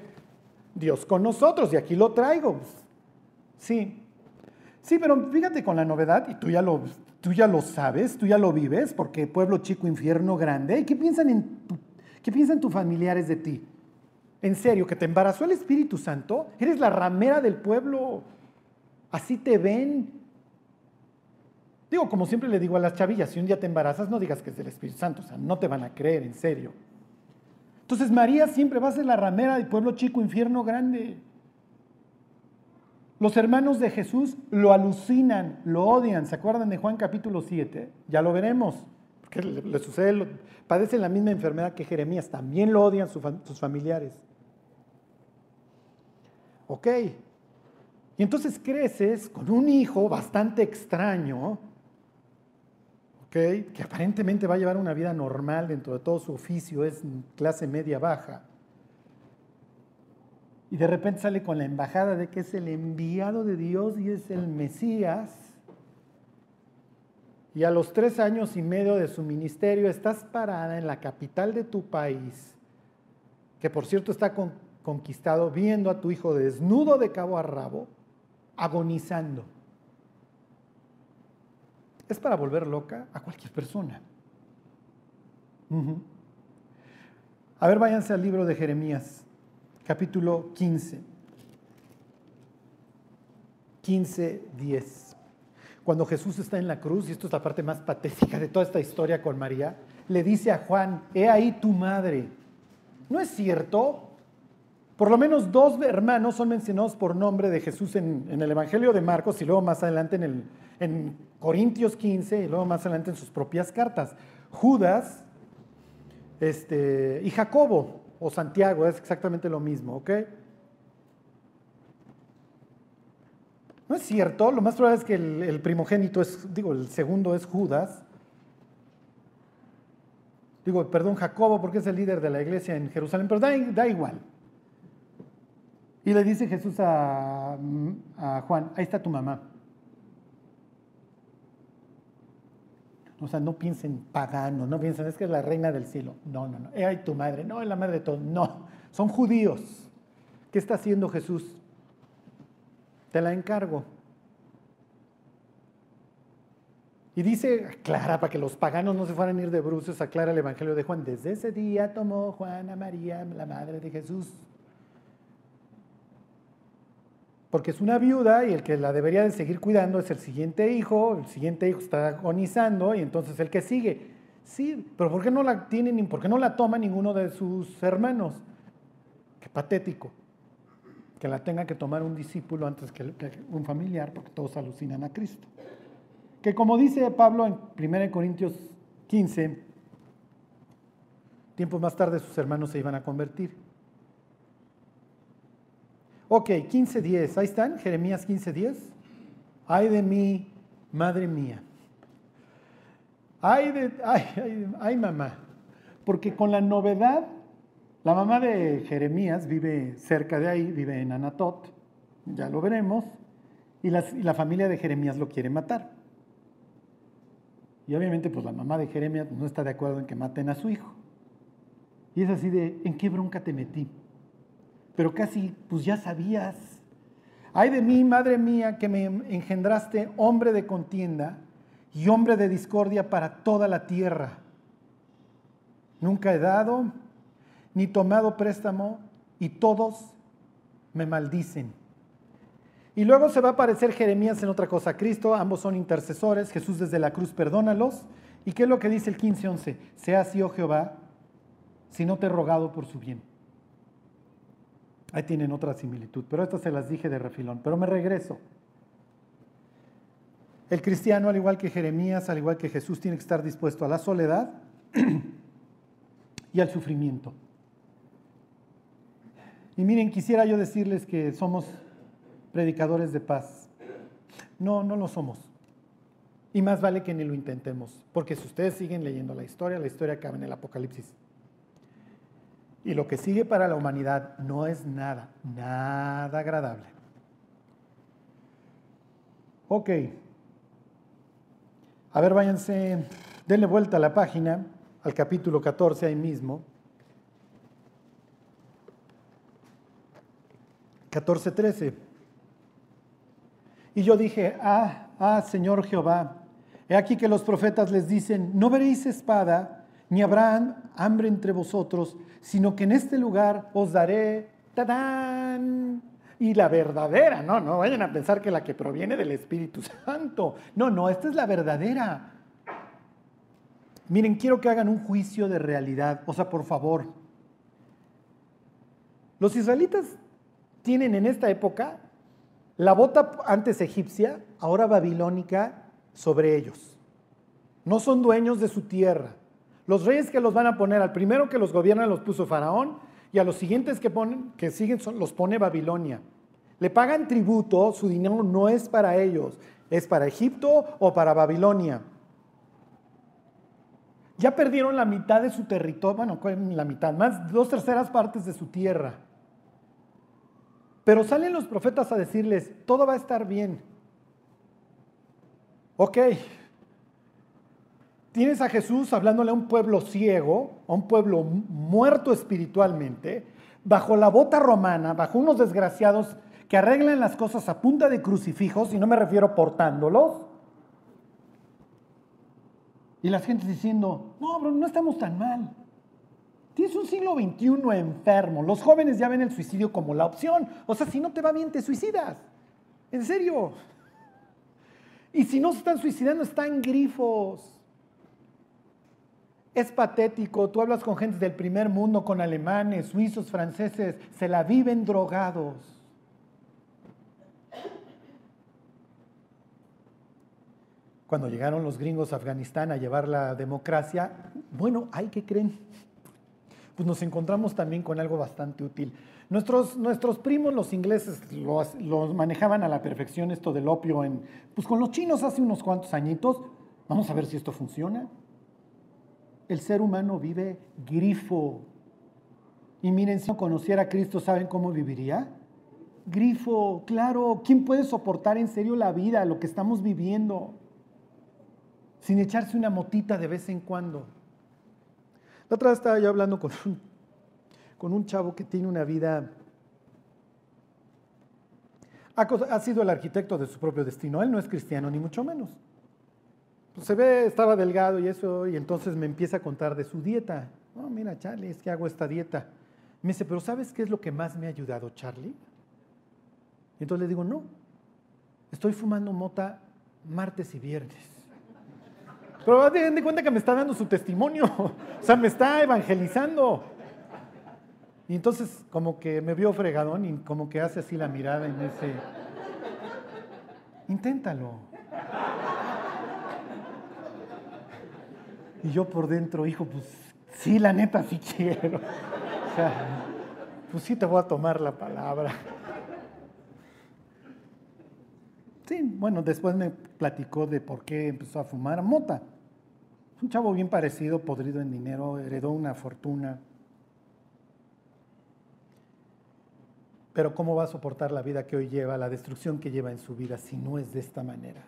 S1: Dios con nosotros. Y aquí lo traigo. Sí. Sí, pero fíjate con la novedad, y tú ya lo Tú ya lo sabes, tú ya lo vives, porque pueblo chico, infierno grande. ¿Y qué piensan, en qué piensan tus familiares de ti? En serio, que te embarazó el Espíritu Santo. Eres la ramera del pueblo. Así te ven. Digo, como siempre le digo a las chavillas, si un día te embarazas, no digas que es del Espíritu Santo. O sea, no te van a creer, en serio. Entonces María siempre va a ser la ramera del pueblo chico, infierno grande. Los hermanos de Jesús lo alucinan, lo odian. ¿Se acuerdan de Juan capítulo 7? Ya lo veremos. Porque le, sucede, padecen la misma enfermedad que Jeremías. También lo odian sus familiares. Ok. Y entonces creces con un hijo bastante extraño, que aparentemente va a llevar una vida normal dentro de todo su oficio, es clase media baja y de repente sale con la embajada de que es el enviado de Dios y es el Mesías. Y a los tres años y medio de su ministerio estás parada en la capital de tu país, que por cierto está conquistado viendo a tu hijo desnudo de cabo a rabo, agonizando. Es para volver loca a cualquier persona. A ver, váyanse al libro de Jeremías, capítulo 15. 15, 10. Cuando Jesús está en la cruz, y esto es la parte más patética de toda esta historia con María, le dice a Juan, he ahí tu madre. ¿No es cierto? Por lo menos dos hermanos son mencionados por nombre de Jesús en, el Evangelio de Marcos y luego más adelante en, el, en Corintios 15 y luego más adelante en sus propias cartas. Judas este, y Jacobo o Santiago, es exactamente lo mismo, ¿ok? No es cierto, lo más probable es que el, primogénito es, digo, el segundo es Judas. Digo, perdón, Jacobo, porque es el líder de la iglesia en Jerusalén, pero da, igual. Y le dice Jesús a, a Juan, ahí está tu mamá. O sea, no piensen pagano, no piensen, es que es la reina del cielo. No, no, no. Ay, tu madre, no, es la madre de todos. No, son judíos. ¿Qué está haciendo Jesús? Te la encargo. Y dice, aclara, para que los paganos no se fueran a ir de bruces, aclara el Evangelio de Juan. Desde ese día tomó Juan a María, la madre de Jesús, porque es una viuda y el que la debería de seguir cuidando es el siguiente hijo, el siguiente hijo está agonizando y entonces el que sigue. Sí, pero ¿por qué no la tienen, por qué no la toma ninguno de sus hermanos? Qué patético. Que la tenga que tomar un discípulo antes que un familiar, porque todos alucinan a Cristo. Que como dice Pablo en 1 Corintios 15, tiempos más tarde sus hermanos se iban a convertir. Ok, 15.10, ahí están, Jeremías 15.10. Ay de mí, madre mía. Ay, de, ay, ay, ay, mamá. Porque con la novedad, la mamá de Jeremías vive cerca de ahí, vive en Anatot, ya lo veremos, y y la familia de Jeremías lo quiere matar. Y obviamente, pues la mamá de Jeremías no está de acuerdo en que maten a su hijo. Y es así de, ¿en qué bronca te metí? Pero casi pues ya sabías. Ay de mí, madre mía, que me engendraste hombre de contienda y hombre de discordia para toda la tierra. Nunca he dado ni tomado préstamo y todos me maldicen. Y luego se va a aparecer Jeremías en otra cosa. Cristo, ambos son intercesores. Jesús desde la cruz, perdónalos. ¿Y qué es lo que dice el 15:11? Sea así, oh Jehová, si no te he rogado por su bien. Ahí tienen otra similitud, pero estas se las dije de refilón. Pero me regreso. El cristiano, al igual que Jeremías, al igual que Jesús, tiene que estar dispuesto a la soledad y al sufrimiento. Y miren, quisiera yo decirles que somos predicadores de paz. No, no lo somos. Y más vale que ni lo intentemos, porque si ustedes siguen leyendo la historia, la historia acaba en el Apocalipsis. Y lo que sigue para la humanidad no es nada, nada agradable. Ok. A ver, váyanse, denle vuelta a la página, al capítulo 14 ahí mismo. 14:13. Y yo dije, ah, ah, Señor Jehová, he aquí que los profetas les dicen, no veréis espada, ni habrá hambre entre vosotros, sino que en este lugar os daré, ¡tadán! Y la verdadera, no, no vayan a pensar que la que proviene del Espíritu Santo. No, no, esta es la verdadera. Miren, quiero que hagan un juicio de realidad, o sea, por favor. Los israelitas tienen en esta época la bota antes egipcia, ahora babilónica, sobre ellos. No son dueños de su tierra. Los reyes que los van a poner, al primero que los gobierna los puso Faraón y a los siguientes que, ponen, que siguen los pone Babilonia. Le pagan tributo, su dinero no es para ellos, es para Egipto o para Babilonia. Ya perdieron la mitad de su territorio, bueno, la mitad, más dos terceras partes de su tierra. Pero salen los profetas a decirles, todo va a estar bien. Ok, Tienes a Jesús hablándole a un pueblo ciego, a un pueblo muerto espiritualmente, bajo la bota romana, bajo unos desgraciados que arreglan las cosas a punta de crucifijos, y no me refiero portándolos. Y la gente diciendo, no, bro, no estamos tan mal. Tienes un siglo XXI enfermo. Los jóvenes ya ven el suicidio como la opción. O sea, si no te va bien, te suicidas. En serio. Y si no se están suicidando, están grifos. Es patético, tú hablas con gente del primer mundo, con alemanes, suizos, franceses, se la viven drogados. Cuando llegaron los gringos a Afganistán a llevar la democracia, bueno, hay que creen. Pues nos encontramos también con algo bastante útil. Nuestros, nuestros primos, los ingleses, los, manejaban a la perfección esto del opio pues con los chinos hace unos cuantos añitos. Vamos a ver si esto funciona el ser humano vive grifo. Y miren, si no conociera a Cristo, ¿saben cómo viviría? Grifo, claro. ¿Quién puede soportar en serio la vida, lo que estamos viviendo? Sin echarse una motita de vez en cuando. La otra vez estaba yo hablando con un, con un chavo que tiene una vida... Ha, ha sido el arquitecto de su propio destino. Él no es cristiano, ni mucho menos pues se ve, estaba delgado y eso, y entonces me empieza a contar de su dieta. No, mira, Charlie, es que hago esta dieta. Me dice, pero ¿sabes qué es lo que más me ha ayudado, Charlie? Y entonces le digo, no, estoy fumando mota martes y viernes. Pero den de cuenta que me está dando su testimonio, o sea, me está evangelizando. Y entonces como que me vio fregadón y como que hace así la mirada y me dice, inténtalo. Y yo por dentro, hijo, pues sí, la neta sí quiero. O sea, pues sí te voy a tomar la palabra. Sí, bueno, después me platicó de por qué empezó a fumar mota. Un chavo bien parecido, podrido en dinero, heredó una fortuna. Pero ¿cómo va a soportar la vida que hoy lleva, la destrucción que lleva en su vida si no es de esta manera?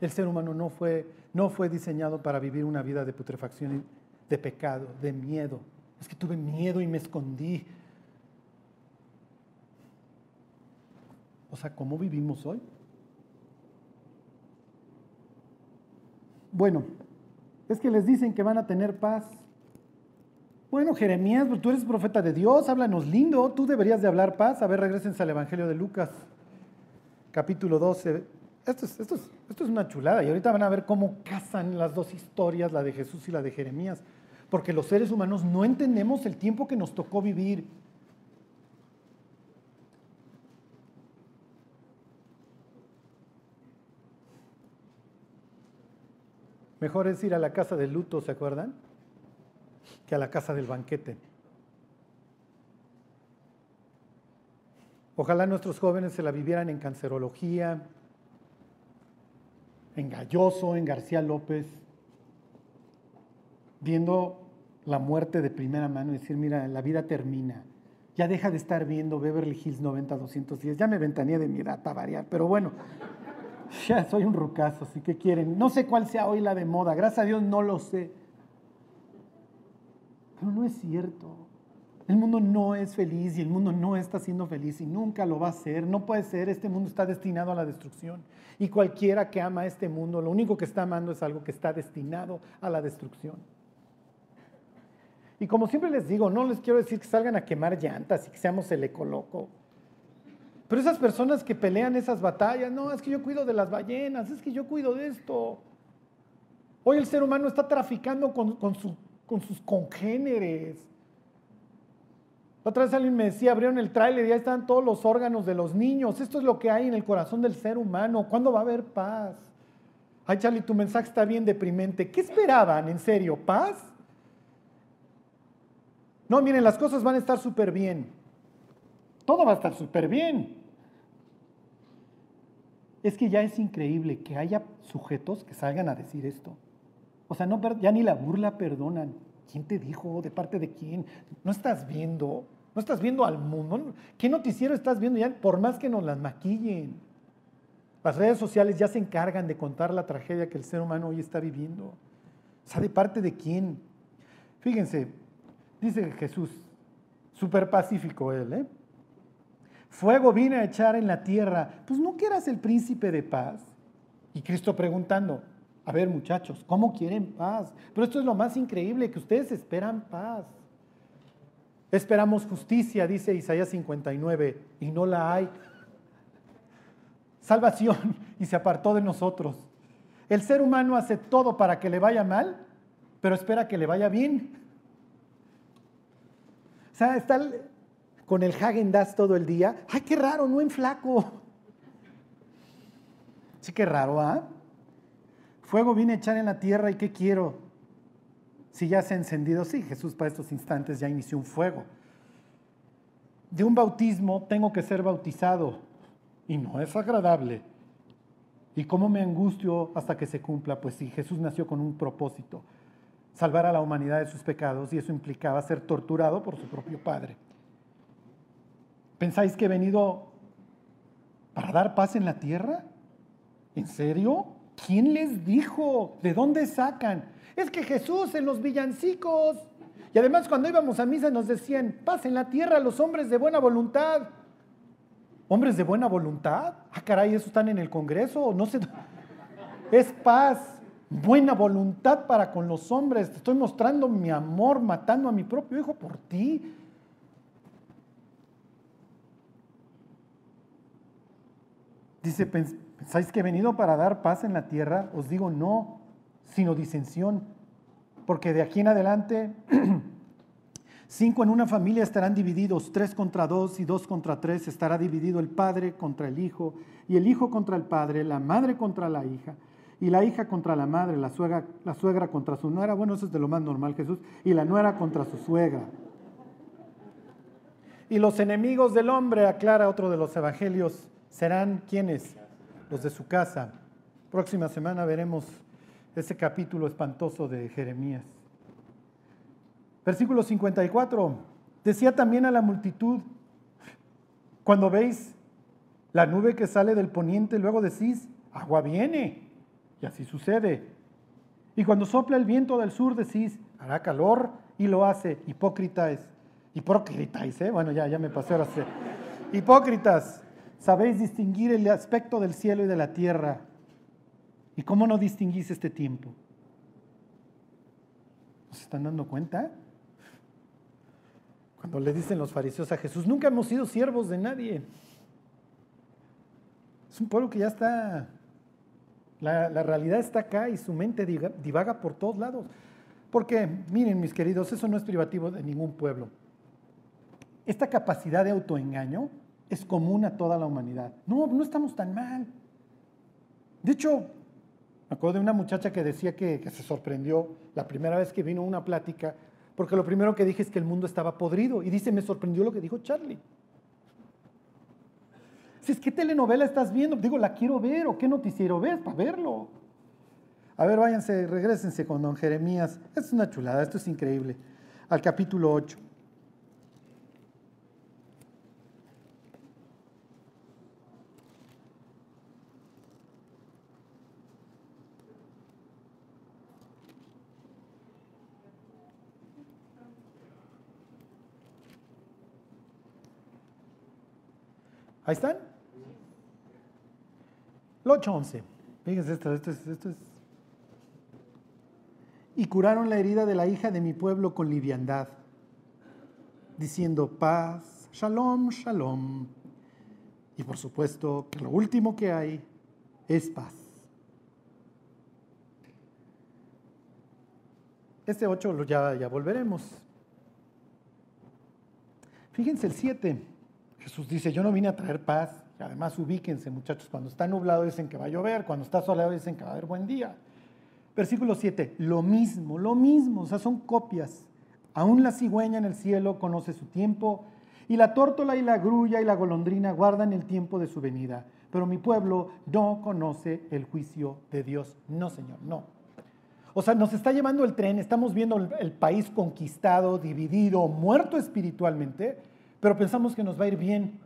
S1: El ser humano no fue, no fue diseñado para vivir una vida de putrefacción, de pecado, de miedo. Es que tuve miedo y me escondí. O sea, ¿cómo vivimos hoy? Bueno, es que les dicen que van a tener paz. Bueno, Jeremías, tú eres profeta de Dios, háblanos lindo, tú deberías de hablar paz. A ver, regresen al Evangelio de Lucas, capítulo 12, esto es, esto, esto es una chulada y ahorita van a ver cómo casan las dos historias, la de Jesús y la de Jeremías, porque los seres humanos no entendemos el tiempo que nos tocó vivir. Mejor es ir a la casa del luto, ¿se acuerdan? Que a la casa del banquete. Ojalá nuestros jóvenes se la vivieran en cancerología, en Galloso, en García López, viendo la muerte de primera mano decir, mira, la vida termina. Ya deja de estar viendo Beverly Hills 90-210. Ya me ventaría de mi edad para variar, pero bueno, ya soy un rucazo, así que quieren. No sé cuál sea hoy la de moda, gracias a Dios no lo sé. Pero no es cierto. El mundo no es feliz y el mundo no está siendo feliz y nunca lo va a ser. No puede ser, este mundo está destinado a la destrucción. Y cualquiera que ama este mundo, lo único que está amando es algo que está destinado a la destrucción. Y como siempre les digo, no les quiero decir que salgan a quemar llantas y que seamos el ecoloco. Pero esas personas que pelean esas batallas, no, es que yo cuido de las ballenas, es que yo cuido de esto. Hoy el ser humano está traficando con, con sus congéneres otra vez alguien me decía, abrieron el tráiler ya están todos los órganos de los niños. Esto es lo que hay en el corazón del ser humano. ¿Cuándo va a haber paz? Ay, Charlie, tu mensaje está bien deprimente. ¿Qué esperaban? ¿En serio? ¿Paz? No, miren, las cosas van a estar súper bien. Todo va a estar súper bien. Es que ya es increíble que haya sujetos que salgan a decir esto. O sea, no, ya ni la burla perdonan. ¿Quién te dijo? ¿De parte de quién? ¿No estás viendo? No estás viendo al mundo. ¿Qué noticiero estás viendo ya? Por más que nos las maquillen. Las redes sociales ya se encargan de contar la tragedia que el ser humano hoy está viviendo. ¿de parte de quién? Fíjense, dice Jesús, súper pacífico él, ¿eh? Fuego vine a echar en la tierra. Pues no que eras el príncipe de paz. Y Cristo preguntando, a ver muchachos, ¿cómo quieren paz? Pero esto es lo más increíble, que ustedes esperan paz. Esperamos justicia, dice Isaías 59, y no la hay. Salvación, y se apartó de nosotros. El ser humano hace todo para que le vaya mal, pero espera que le vaya bien. O sea, está con el Hagen todo el día. ¡Ay, qué raro! No en flaco. Sí, qué raro, ¿ah? Fuego viene a echar en la tierra y ¿qué quiero? Si ya se ha encendido, sí, Jesús para estos instantes ya inició un fuego. De un bautismo tengo que ser bautizado y no es agradable. ¿Y cómo me angustio hasta que se cumpla? Pues sí, Jesús nació con un propósito, salvar a la humanidad de sus pecados y eso implicaba ser torturado por su propio Padre. ¿Pensáis que he venido para dar paz en la tierra? ¿En serio? ¿Quién les dijo? ¿De dónde sacan? Es que Jesús en los villancicos. Y además cuando íbamos a misa nos decían, paz en la tierra los hombres de buena voluntad. ¿Hombres de buena voluntad? Ah, caray, ¿eso están en el Congreso? No sé. Es paz, buena voluntad para con los hombres. Te estoy mostrando mi amor matando a mi propio hijo por ti. Dice, ¿pensáis que he venido para dar paz en la tierra? Os digo no, sino disensión. Porque de aquí en adelante, cinco en una familia estarán divididos, tres contra dos y dos contra tres. Estará dividido el padre contra el hijo, y el hijo contra el padre, la madre contra la hija, y la hija contra la madre, la suegra, la suegra contra su nuera. Bueno, eso es de lo más normal, Jesús. Y la nuera contra su suegra. Y los enemigos del hombre, aclara otro de los evangelios, serán quienes? Los de su casa. Próxima semana veremos ese capítulo espantoso de Jeremías. Versículo 54. Decía también a la multitud, cuando veis la nube que sale del poniente, luego decís, agua viene. Y así sucede. Y cuando sopla el viento del sur, decís, hará calor y lo hace. Hipócritas. Hipócritas, ¿eh? Bueno, ya, ya me pasé ahora. Hipócritas. Sabéis distinguir el aspecto del cielo y de la tierra. ¿Y cómo no distinguís este tiempo? ¿Se están dando cuenta? Cuando le dicen los fariseos a Jesús, nunca hemos sido siervos de nadie. Es un pueblo que ya está, la, la realidad está acá y su mente divaga por todos lados. Porque, miren mis queridos, eso no es privativo de ningún pueblo. Esta capacidad de autoengaño es común a toda la humanidad. No, no estamos tan mal. De hecho, me acuerdo de una muchacha que decía que, se sorprendió la primera vez que vino una plática, porque lo primero que dije es que el mundo estaba podrido. Y dice, me sorprendió lo que dijo Charlie. Si es que telenovela estás viendo, digo, la quiero ver, o qué noticiero ves para verlo. A ver, váyanse, regresense con don Jeremías. es una chulada, esto es increíble. Al capítulo 8. Ahí están. El 8.11. Fíjense esto, esto es, esto es. Y curaron la herida de la hija de mi pueblo con liviandad, diciendo paz, shalom, shalom. Y por supuesto que lo último que hay es paz. Este 8 ya, ya volveremos. Fíjense el 7. Jesús dice, yo no vine a traer paz. Además ubíquense muchachos, cuando está nublado dicen que va a llover, cuando está soleado dicen que va a haber buen día. Versículo 7, lo mismo, lo mismo, o sea, son copias. Aún la cigüeña en el cielo conoce su tiempo, y la tórtola y la grulla y la golondrina guardan el tiempo de su venida. Pero mi pueblo no conoce el juicio de Dios. No, Señor, no. O sea, nos está llevando el tren, estamos viendo el país conquistado, dividido, muerto espiritualmente, pero pensamos que nos va a ir bien.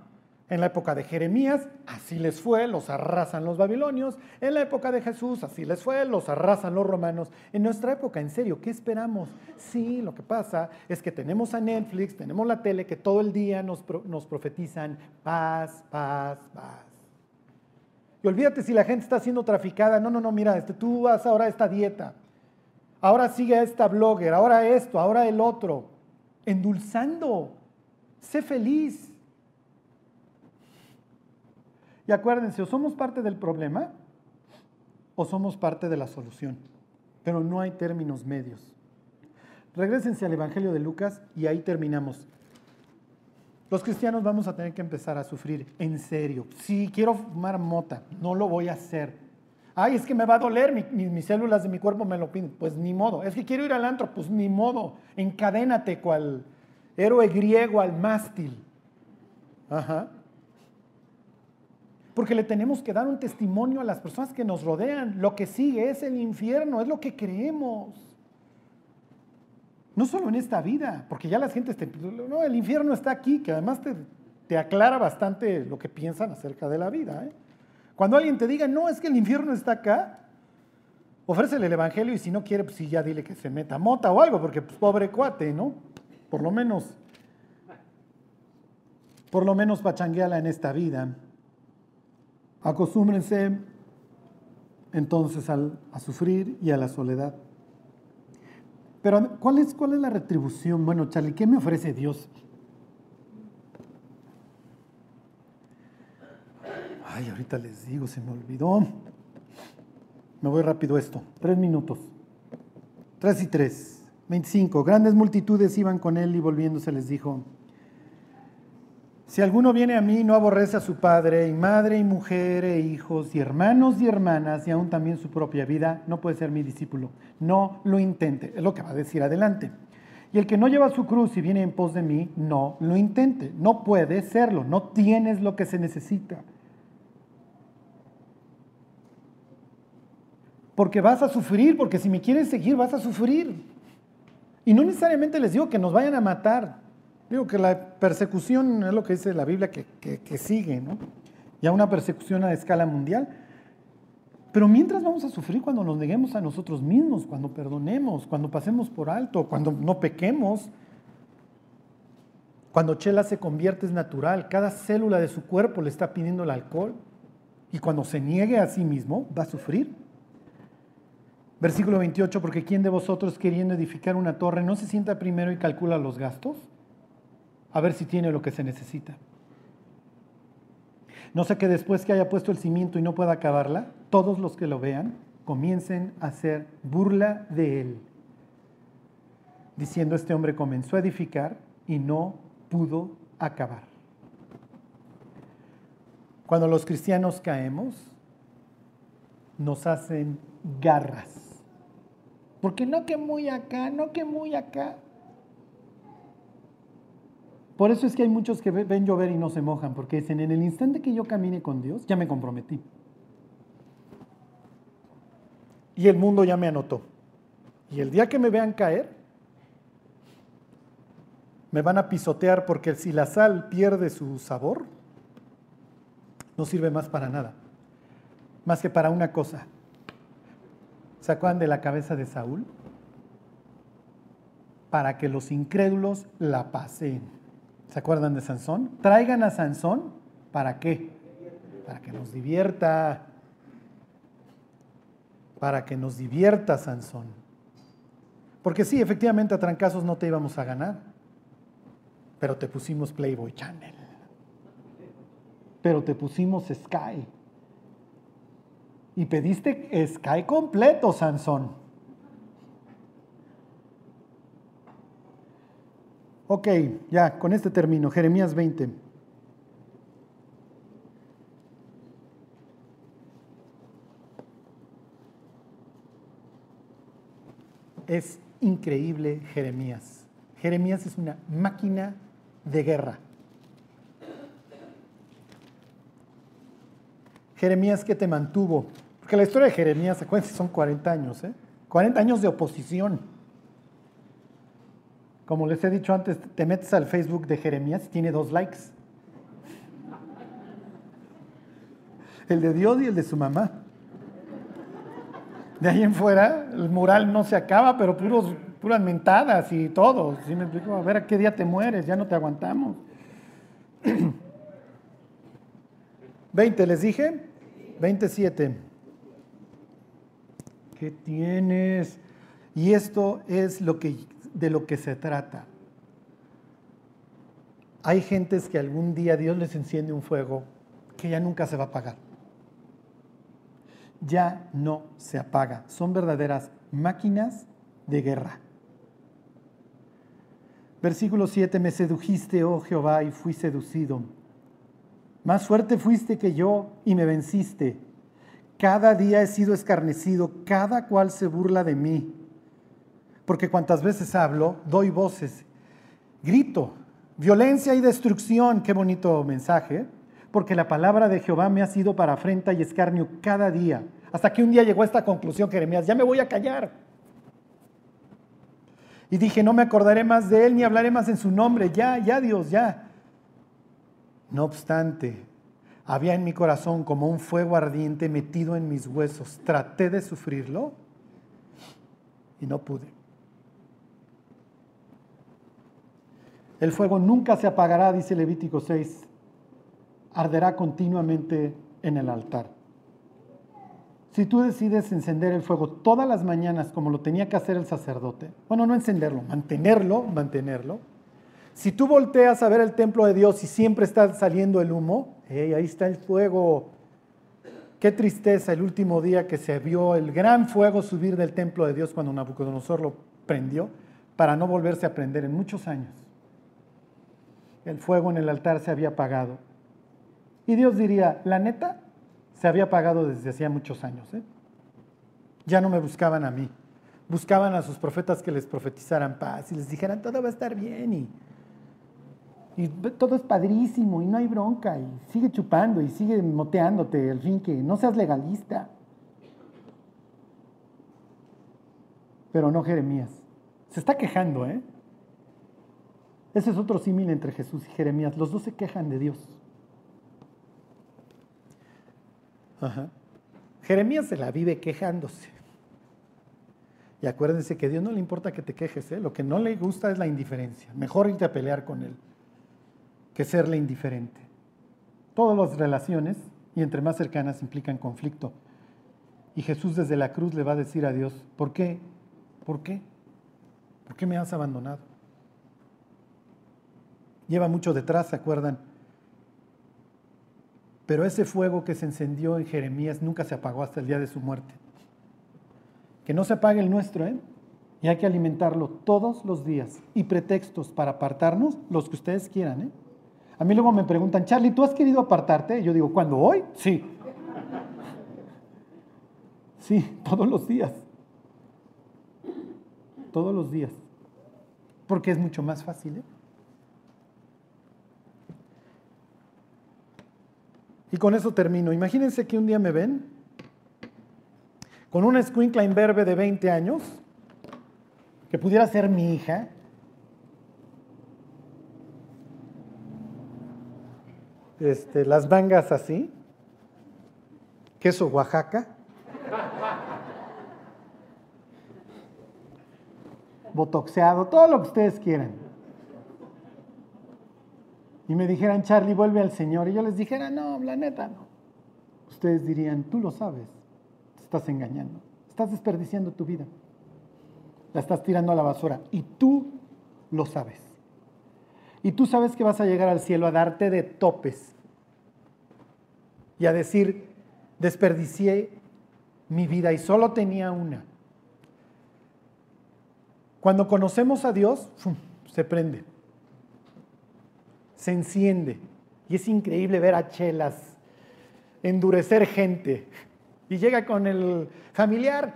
S1: En la época de Jeremías, así les fue, los arrasan los babilonios. En la época de Jesús, así les fue, los arrasan los romanos. En nuestra época, en serio, ¿qué esperamos? Sí, lo que pasa es que tenemos a Netflix, tenemos la tele que todo el día nos, profetizan paz, paz, paz. Y olvídate si la gente está siendo traficada. No, no, no, mira, este, tú vas ahora a esta dieta. Ahora sigue a esta blogger, ahora esto, ahora el otro. Endulzando. Sé feliz y acuérdense, o somos parte del problema o somos parte de la solución. Pero no hay términos medios. Regrésense al Evangelio de Lucas y ahí terminamos. Los cristianos vamos a tener que empezar a sufrir en serio. Si quiero fumar mota, no lo voy a hacer. Ay, es que me va a doler, mis células de mi cuerpo me lo piden. Pues ni modo. Es que quiero ir al antro, pues ni modo. Encadénate cual héroe griego al mástil. Ajá porque le tenemos que dar un testimonio a las personas que nos rodean. Lo que sigue es el infierno, es lo que creemos. No solo en esta vida, porque ya la gente, te, no, el infierno está aquí, que además te, aclara bastante lo que piensan acerca de la vida. ¿eh? Cuando alguien te diga, no, es que el infierno está acá, ofrécele el evangelio y si no quiere, pues sí, ya dile que se meta mota o algo, porque pues, pobre cuate, ¿no? Por lo menos, por lo menos pachangueala en esta vida. Acostúmbrense entonces a sufrir y a la soledad. Pero ¿cuál es, ¿cuál es la retribución? Bueno, Charlie, ¿qué me ofrece Dios? Ay, ahorita les digo, se me olvidó. Me voy rápido esto. Tres minutos. Tres y tres. Veinticinco. Grandes multitudes iban con él y volviéndose les dijo, si alguno viene a mí no aborrece a su padre y madre y mujer e hijos y hermanos y hermanas y aún también su propia vida, no puede ser mi discípulo. No lo intente, es lo que va a decir adelante. Y el que no lleva su cruz y viene en pos de mí, no lo intente. No puede serlo, no tienes lo que se necesita. Porque vas a sufrir, porque si me quieres seguir vas a sufrir. Y no necesariamente les digo que nos vayan a matar, Digo que la persecución es lo que dice la Biblia que, sigue, ¿no? Ya una persecución a escala mundial. Pero mientras vamos a sufrir cuando nos neguemos a nosotros mismos, cuando perdonemos, cuando pasemos por alto, cuando no pequemos, cuando Chela se convierte es natural, cada célula de su cuerpo le está pidiendo el alcohol y cuando se niegue a sí mismo va a sufrir. Versículo 28, porque ¿quién de vosotros queriendo edificar una torre no se sienta primero y calcula los gastos? a ver si tiene lo que se necesita. No sé que después que haya puesto el cimiento y no pueda acabarla, todos los que lo vean comiencen a hacer burla de él, diciendo este hombre comenzó a edificar y no pudo acabar. Cuando los cristianos caemos, nos hacen garras. Porque no que muy acá, no que muy acá. Por eso es que hay muchos que ven llover y no se mojan, porque dicen, en el instante que yo camine con Dios, ya me comprometí. Y el mundo ya me anotó. Y el día que me vean caer, me van a pisotear porque si la sal pierde su sabor, no sirve más para nada. Más que para una cosa. ¿Se acuerdan de la cabeza de Saúl? Para que los incrédulos la pasen. ¿Se acuerdan de Sansón? Traigan a Sansón, ¿para qué? Para que nos divierta. Para que nos divierta Sansón. Porque sí, efectivamente a trancazos no te íbamos a ganar, pero te pusimos Playboy Channel. Pero te pusimos Sky. Y pediste Sky completo, Sansón. Ok, ya, con este término, Jeremías 20. Es increíble Jeremías. Jeremías es una máquina de guerra. Jeremías que te mantuvo, porque la historia de Jeremías, acuérdense, son 40 años, ¿eh? 40 años de oposición. Como les he dicho antes, te metes al Facebook de Jeremías, tiene dos likes. el de Dios y el de su mamá. De ahí en fuera, el mural no se acaba, pero puros, puras mentadas y todo. ¿Sí me explico? A ver a qué día te mueres, ya no te aguantamos. 20, ¿les dije? 27. ¿Qué tienes? Y esto es lo que, de lo que se trata. Hay gentes que algún día Dios les enciende un fuego que ya nunca se va a apagar ya no se apaga. Son verdaderas máquinas de guerra. Versículo 7, me sedujiste, oh Jehová, y fui seducido. Más fuerte fuiste que yo y me venciste. Cada día he sido escarnecido, cada cual se burla de mí. Porque cuantas veces hablo, doy voces, grito, violencia y destrucción. Qué bonito mensaje porque la palabra de Jehová me ha sido para afrenta y escarnio cada día. Hasta que un día llegó a esta conclusión Jeremías, ya me voy a callar. Y dije, no me acordaré más de él ni hablaré más en su nombre, ya, ya Dios, ya. No obstante, había en mi corazón como un fuego ardiente metido en mis huesos. Traté de sufrirlo y no pude. El fuego nunca se apagará, dice Levítico 6 arderá continuamente en el altar. Si tú decides encender el fuego todas las mañanas como lo tenía que hacer el sacerdote, bueno, no encenderlo, mantenerlo, mantenerlo. Si tú volteas a ver el templo de Dios y siempre está saliendo el humo, ahí está el fuego. Qué tristeza el último día que se vio el gran fuego subir del templo de Dios cuando Nabucodonosor lo prendió para no volverse a prender en muchos años. El fuego en el altar se había apagado. Y Dios diría, la neta, se había apagado desde hacía muchos años. ¿eh? Ya no me buscaban a mí. Buscaban a sus profetas que les profetizaran paz y les dijeran, todo va a estar bien y, y todo es padrísimo y no hay bronca y sigue chupando y sigue moteándote, al fin que no seas legalista. Pero no Jeremías. Se está quejando, ¿eh? Ese es otro símil entre Jesús y Jeremías. Los dos se quejan de Dios. Jeremías se la vive quejándose. Y acuérdense que a Dios no le importa que te quejes, ¿eh? lo que no le gusta es la indiferencia. Mejor irte a pelear con Él que serle indiferente. Todas las relaciones, y entre más cercanas, implican conflicto. Y Jesús desde la cruz le va a decir a Dios, ¿por qué? ¿Por qué? ¿Por qué me has abandonado? Lleva mucho detrás, ¿se acuerdan? Pero ese fuego que se encendió en Jeremías nunca se apagó hasta el día de su muerte. Que no se apague el nuestro, ¿eh? Y hay que alimentarlo todos los días. Y pretextos para apartarnos, los que ustedes quieran, ¿eh? A mí luego me preguntan, Charlie, ¿tú has querido apartarte? Yo digo, ¿cuándo? ¿Hoy? Sí. Sí, todos los días. Todos los días. Porque es mucho más fácil, ¿eh? Y con eso termino. Imagínense que un día me ven con una escuincla imberbe de 20 años, que pudiera ser mi hija, este, las mangas así, queso Oaxaca, botoxeado, todo lo que ustedes quieran y me dijeran, Charlie, vuelve al Señor, y yo les dijera, no, la neta, no. Ustedes dirían, tú lo sabes, te estás engañando, estás desperdiciando tu vida, la estás tirando a la basura, y tú lo sabes. Y tú sabes que vas a llegar al cielo a darte de topes y a decir, desperdicié mi vida y solo tenía una. Cuando conocemos a Dios, se prende se enciende. Y es increíble ver a Chelas endurecer gente. Y llega con el familiar,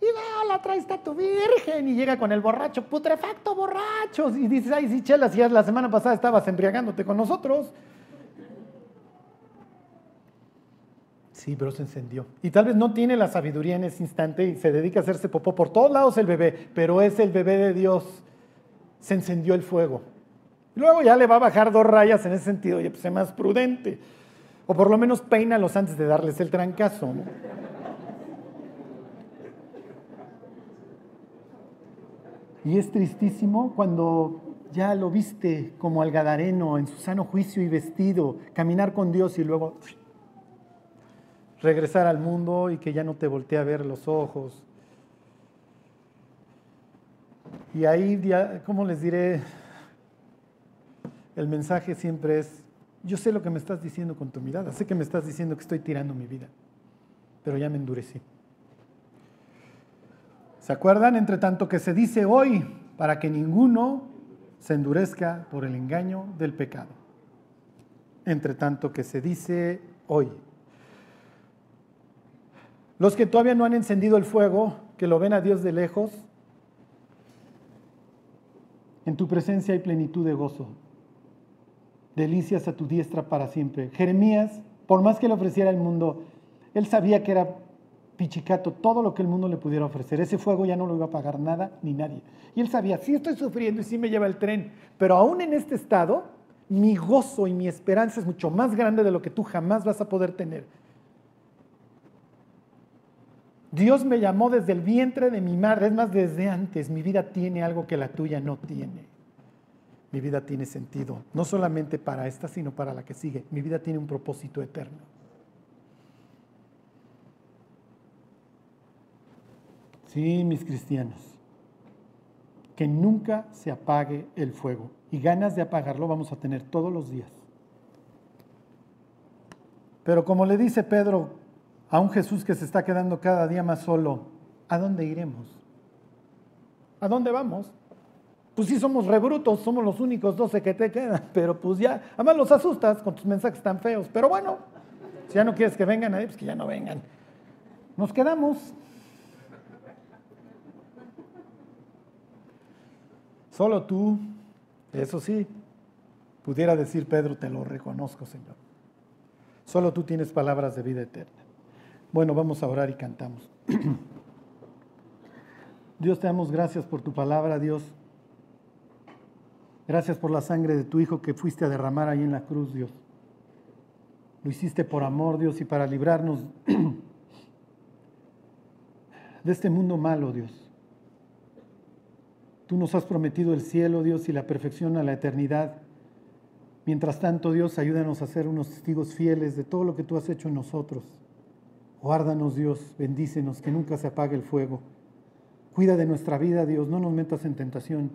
S1: y vea, la trae está tu virgen. Y llega con el borracho, putrefacto borracho. Y dices, ay, sí, Chelas, ya la semana pasada estabas embriagándote con nosotros. Sí, pero se encendió. Y tal vez no tiene la sabiduría en ese instante y se dedica a hacerse popó por todos lados el bebé, pero es el bebé de Dios. Se encendió el fuego. Luego ya le va a bajar dos rayas en ese sentido, y pues es más prudente. O por lo menos peínalos antes de darles el trancazo. Y es tristísimo cuando ya lo viste como al Gadareno en su sano juicio y vestido, caminar con Dios y luego regresar al mundo y que ya no te voltee a ver los ojos. Y ahí, ¿cómo les diré? El mensaje siempre es, yo sé lo que me estás diciendo con tu mirada, sé que me estás diciendo que estoy tirando mi vida, pero ya me endurecí. ¿Se acuerdan? Entre tanto que se dice hoy, para que ninguno se endurezca por el engaño del pecado. Entre tanto que se dice hoy. Los que todavía no han encendido el fuego, que lo ven a Dios de lejos, en tu presencia hay plenitud de gozo, delicias a tu diestra para siempre. Jeremías, por más que le ofreciera el mundo, él sabía que era pichicato todo lo que el mundo le pudiera ofrecer. Ese fuego ya no lo iba a pagar nada ni nadie. Y él sabía, sí estoy sufriendo y sí me lleva el tren, pero aún en este estado, mi gozo y mi esperanza es mucho más grande de lo que tú jamás vas a poder tener. Dios me llamó desde el vientre de mi madre, es más, desde antes. Mi vida tiene algo que la tuya no tiene. Mi vida tiene sentido, no solamente para esta, sino para la que sigue. Mi vida tiene un propósito eterno. Sí, mis cristianos, que nunca se apague el fuego. Y ganas de apagarlo vamos a tener todos los días. Pero como le dice Pedro a un Jesús que se está quedando cada día más solo, ¿a dónde iremos? ¿A dónde vamos? Pues sí somos rebrutos, somos los únicos 12 que te quedan, pero pues ya, además los asustas con tus mensajes tan feos, pero bueno, si ya no quieres que vengan ahí, pues que ya no vengan. Nos quedamos. Solo tú, eso sí, pudiera decir Pedro, te lo reconozco, Señor. Solo tú tienes palabras de vida eterna. Bueno, vamos a orar y cantamos. Dios, te damos gracias por tu palabra, Dios. Gracias por la sangre de tu Hijo que fuiste a derramar ahí en la cruz, Dios. Lo hiciste por amor, Dios, y para librarnos de este mundo malo, Dios. Tú nos has prometido el cielo, Dios, y la perfección a la eternidad. Mientras tanto, Dios, ayúdanos a ser unos testigos fieles de todo lo que tú has hecho en nosotros. Guárdanos, Dios, bendícenos, que nunca se apague el fuego. Cuida de nuestra vida, Dios, no nos metas en tentación,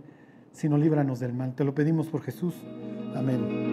S1: sino líbranos del mal. Te lo pedimos por Jesús. Amén.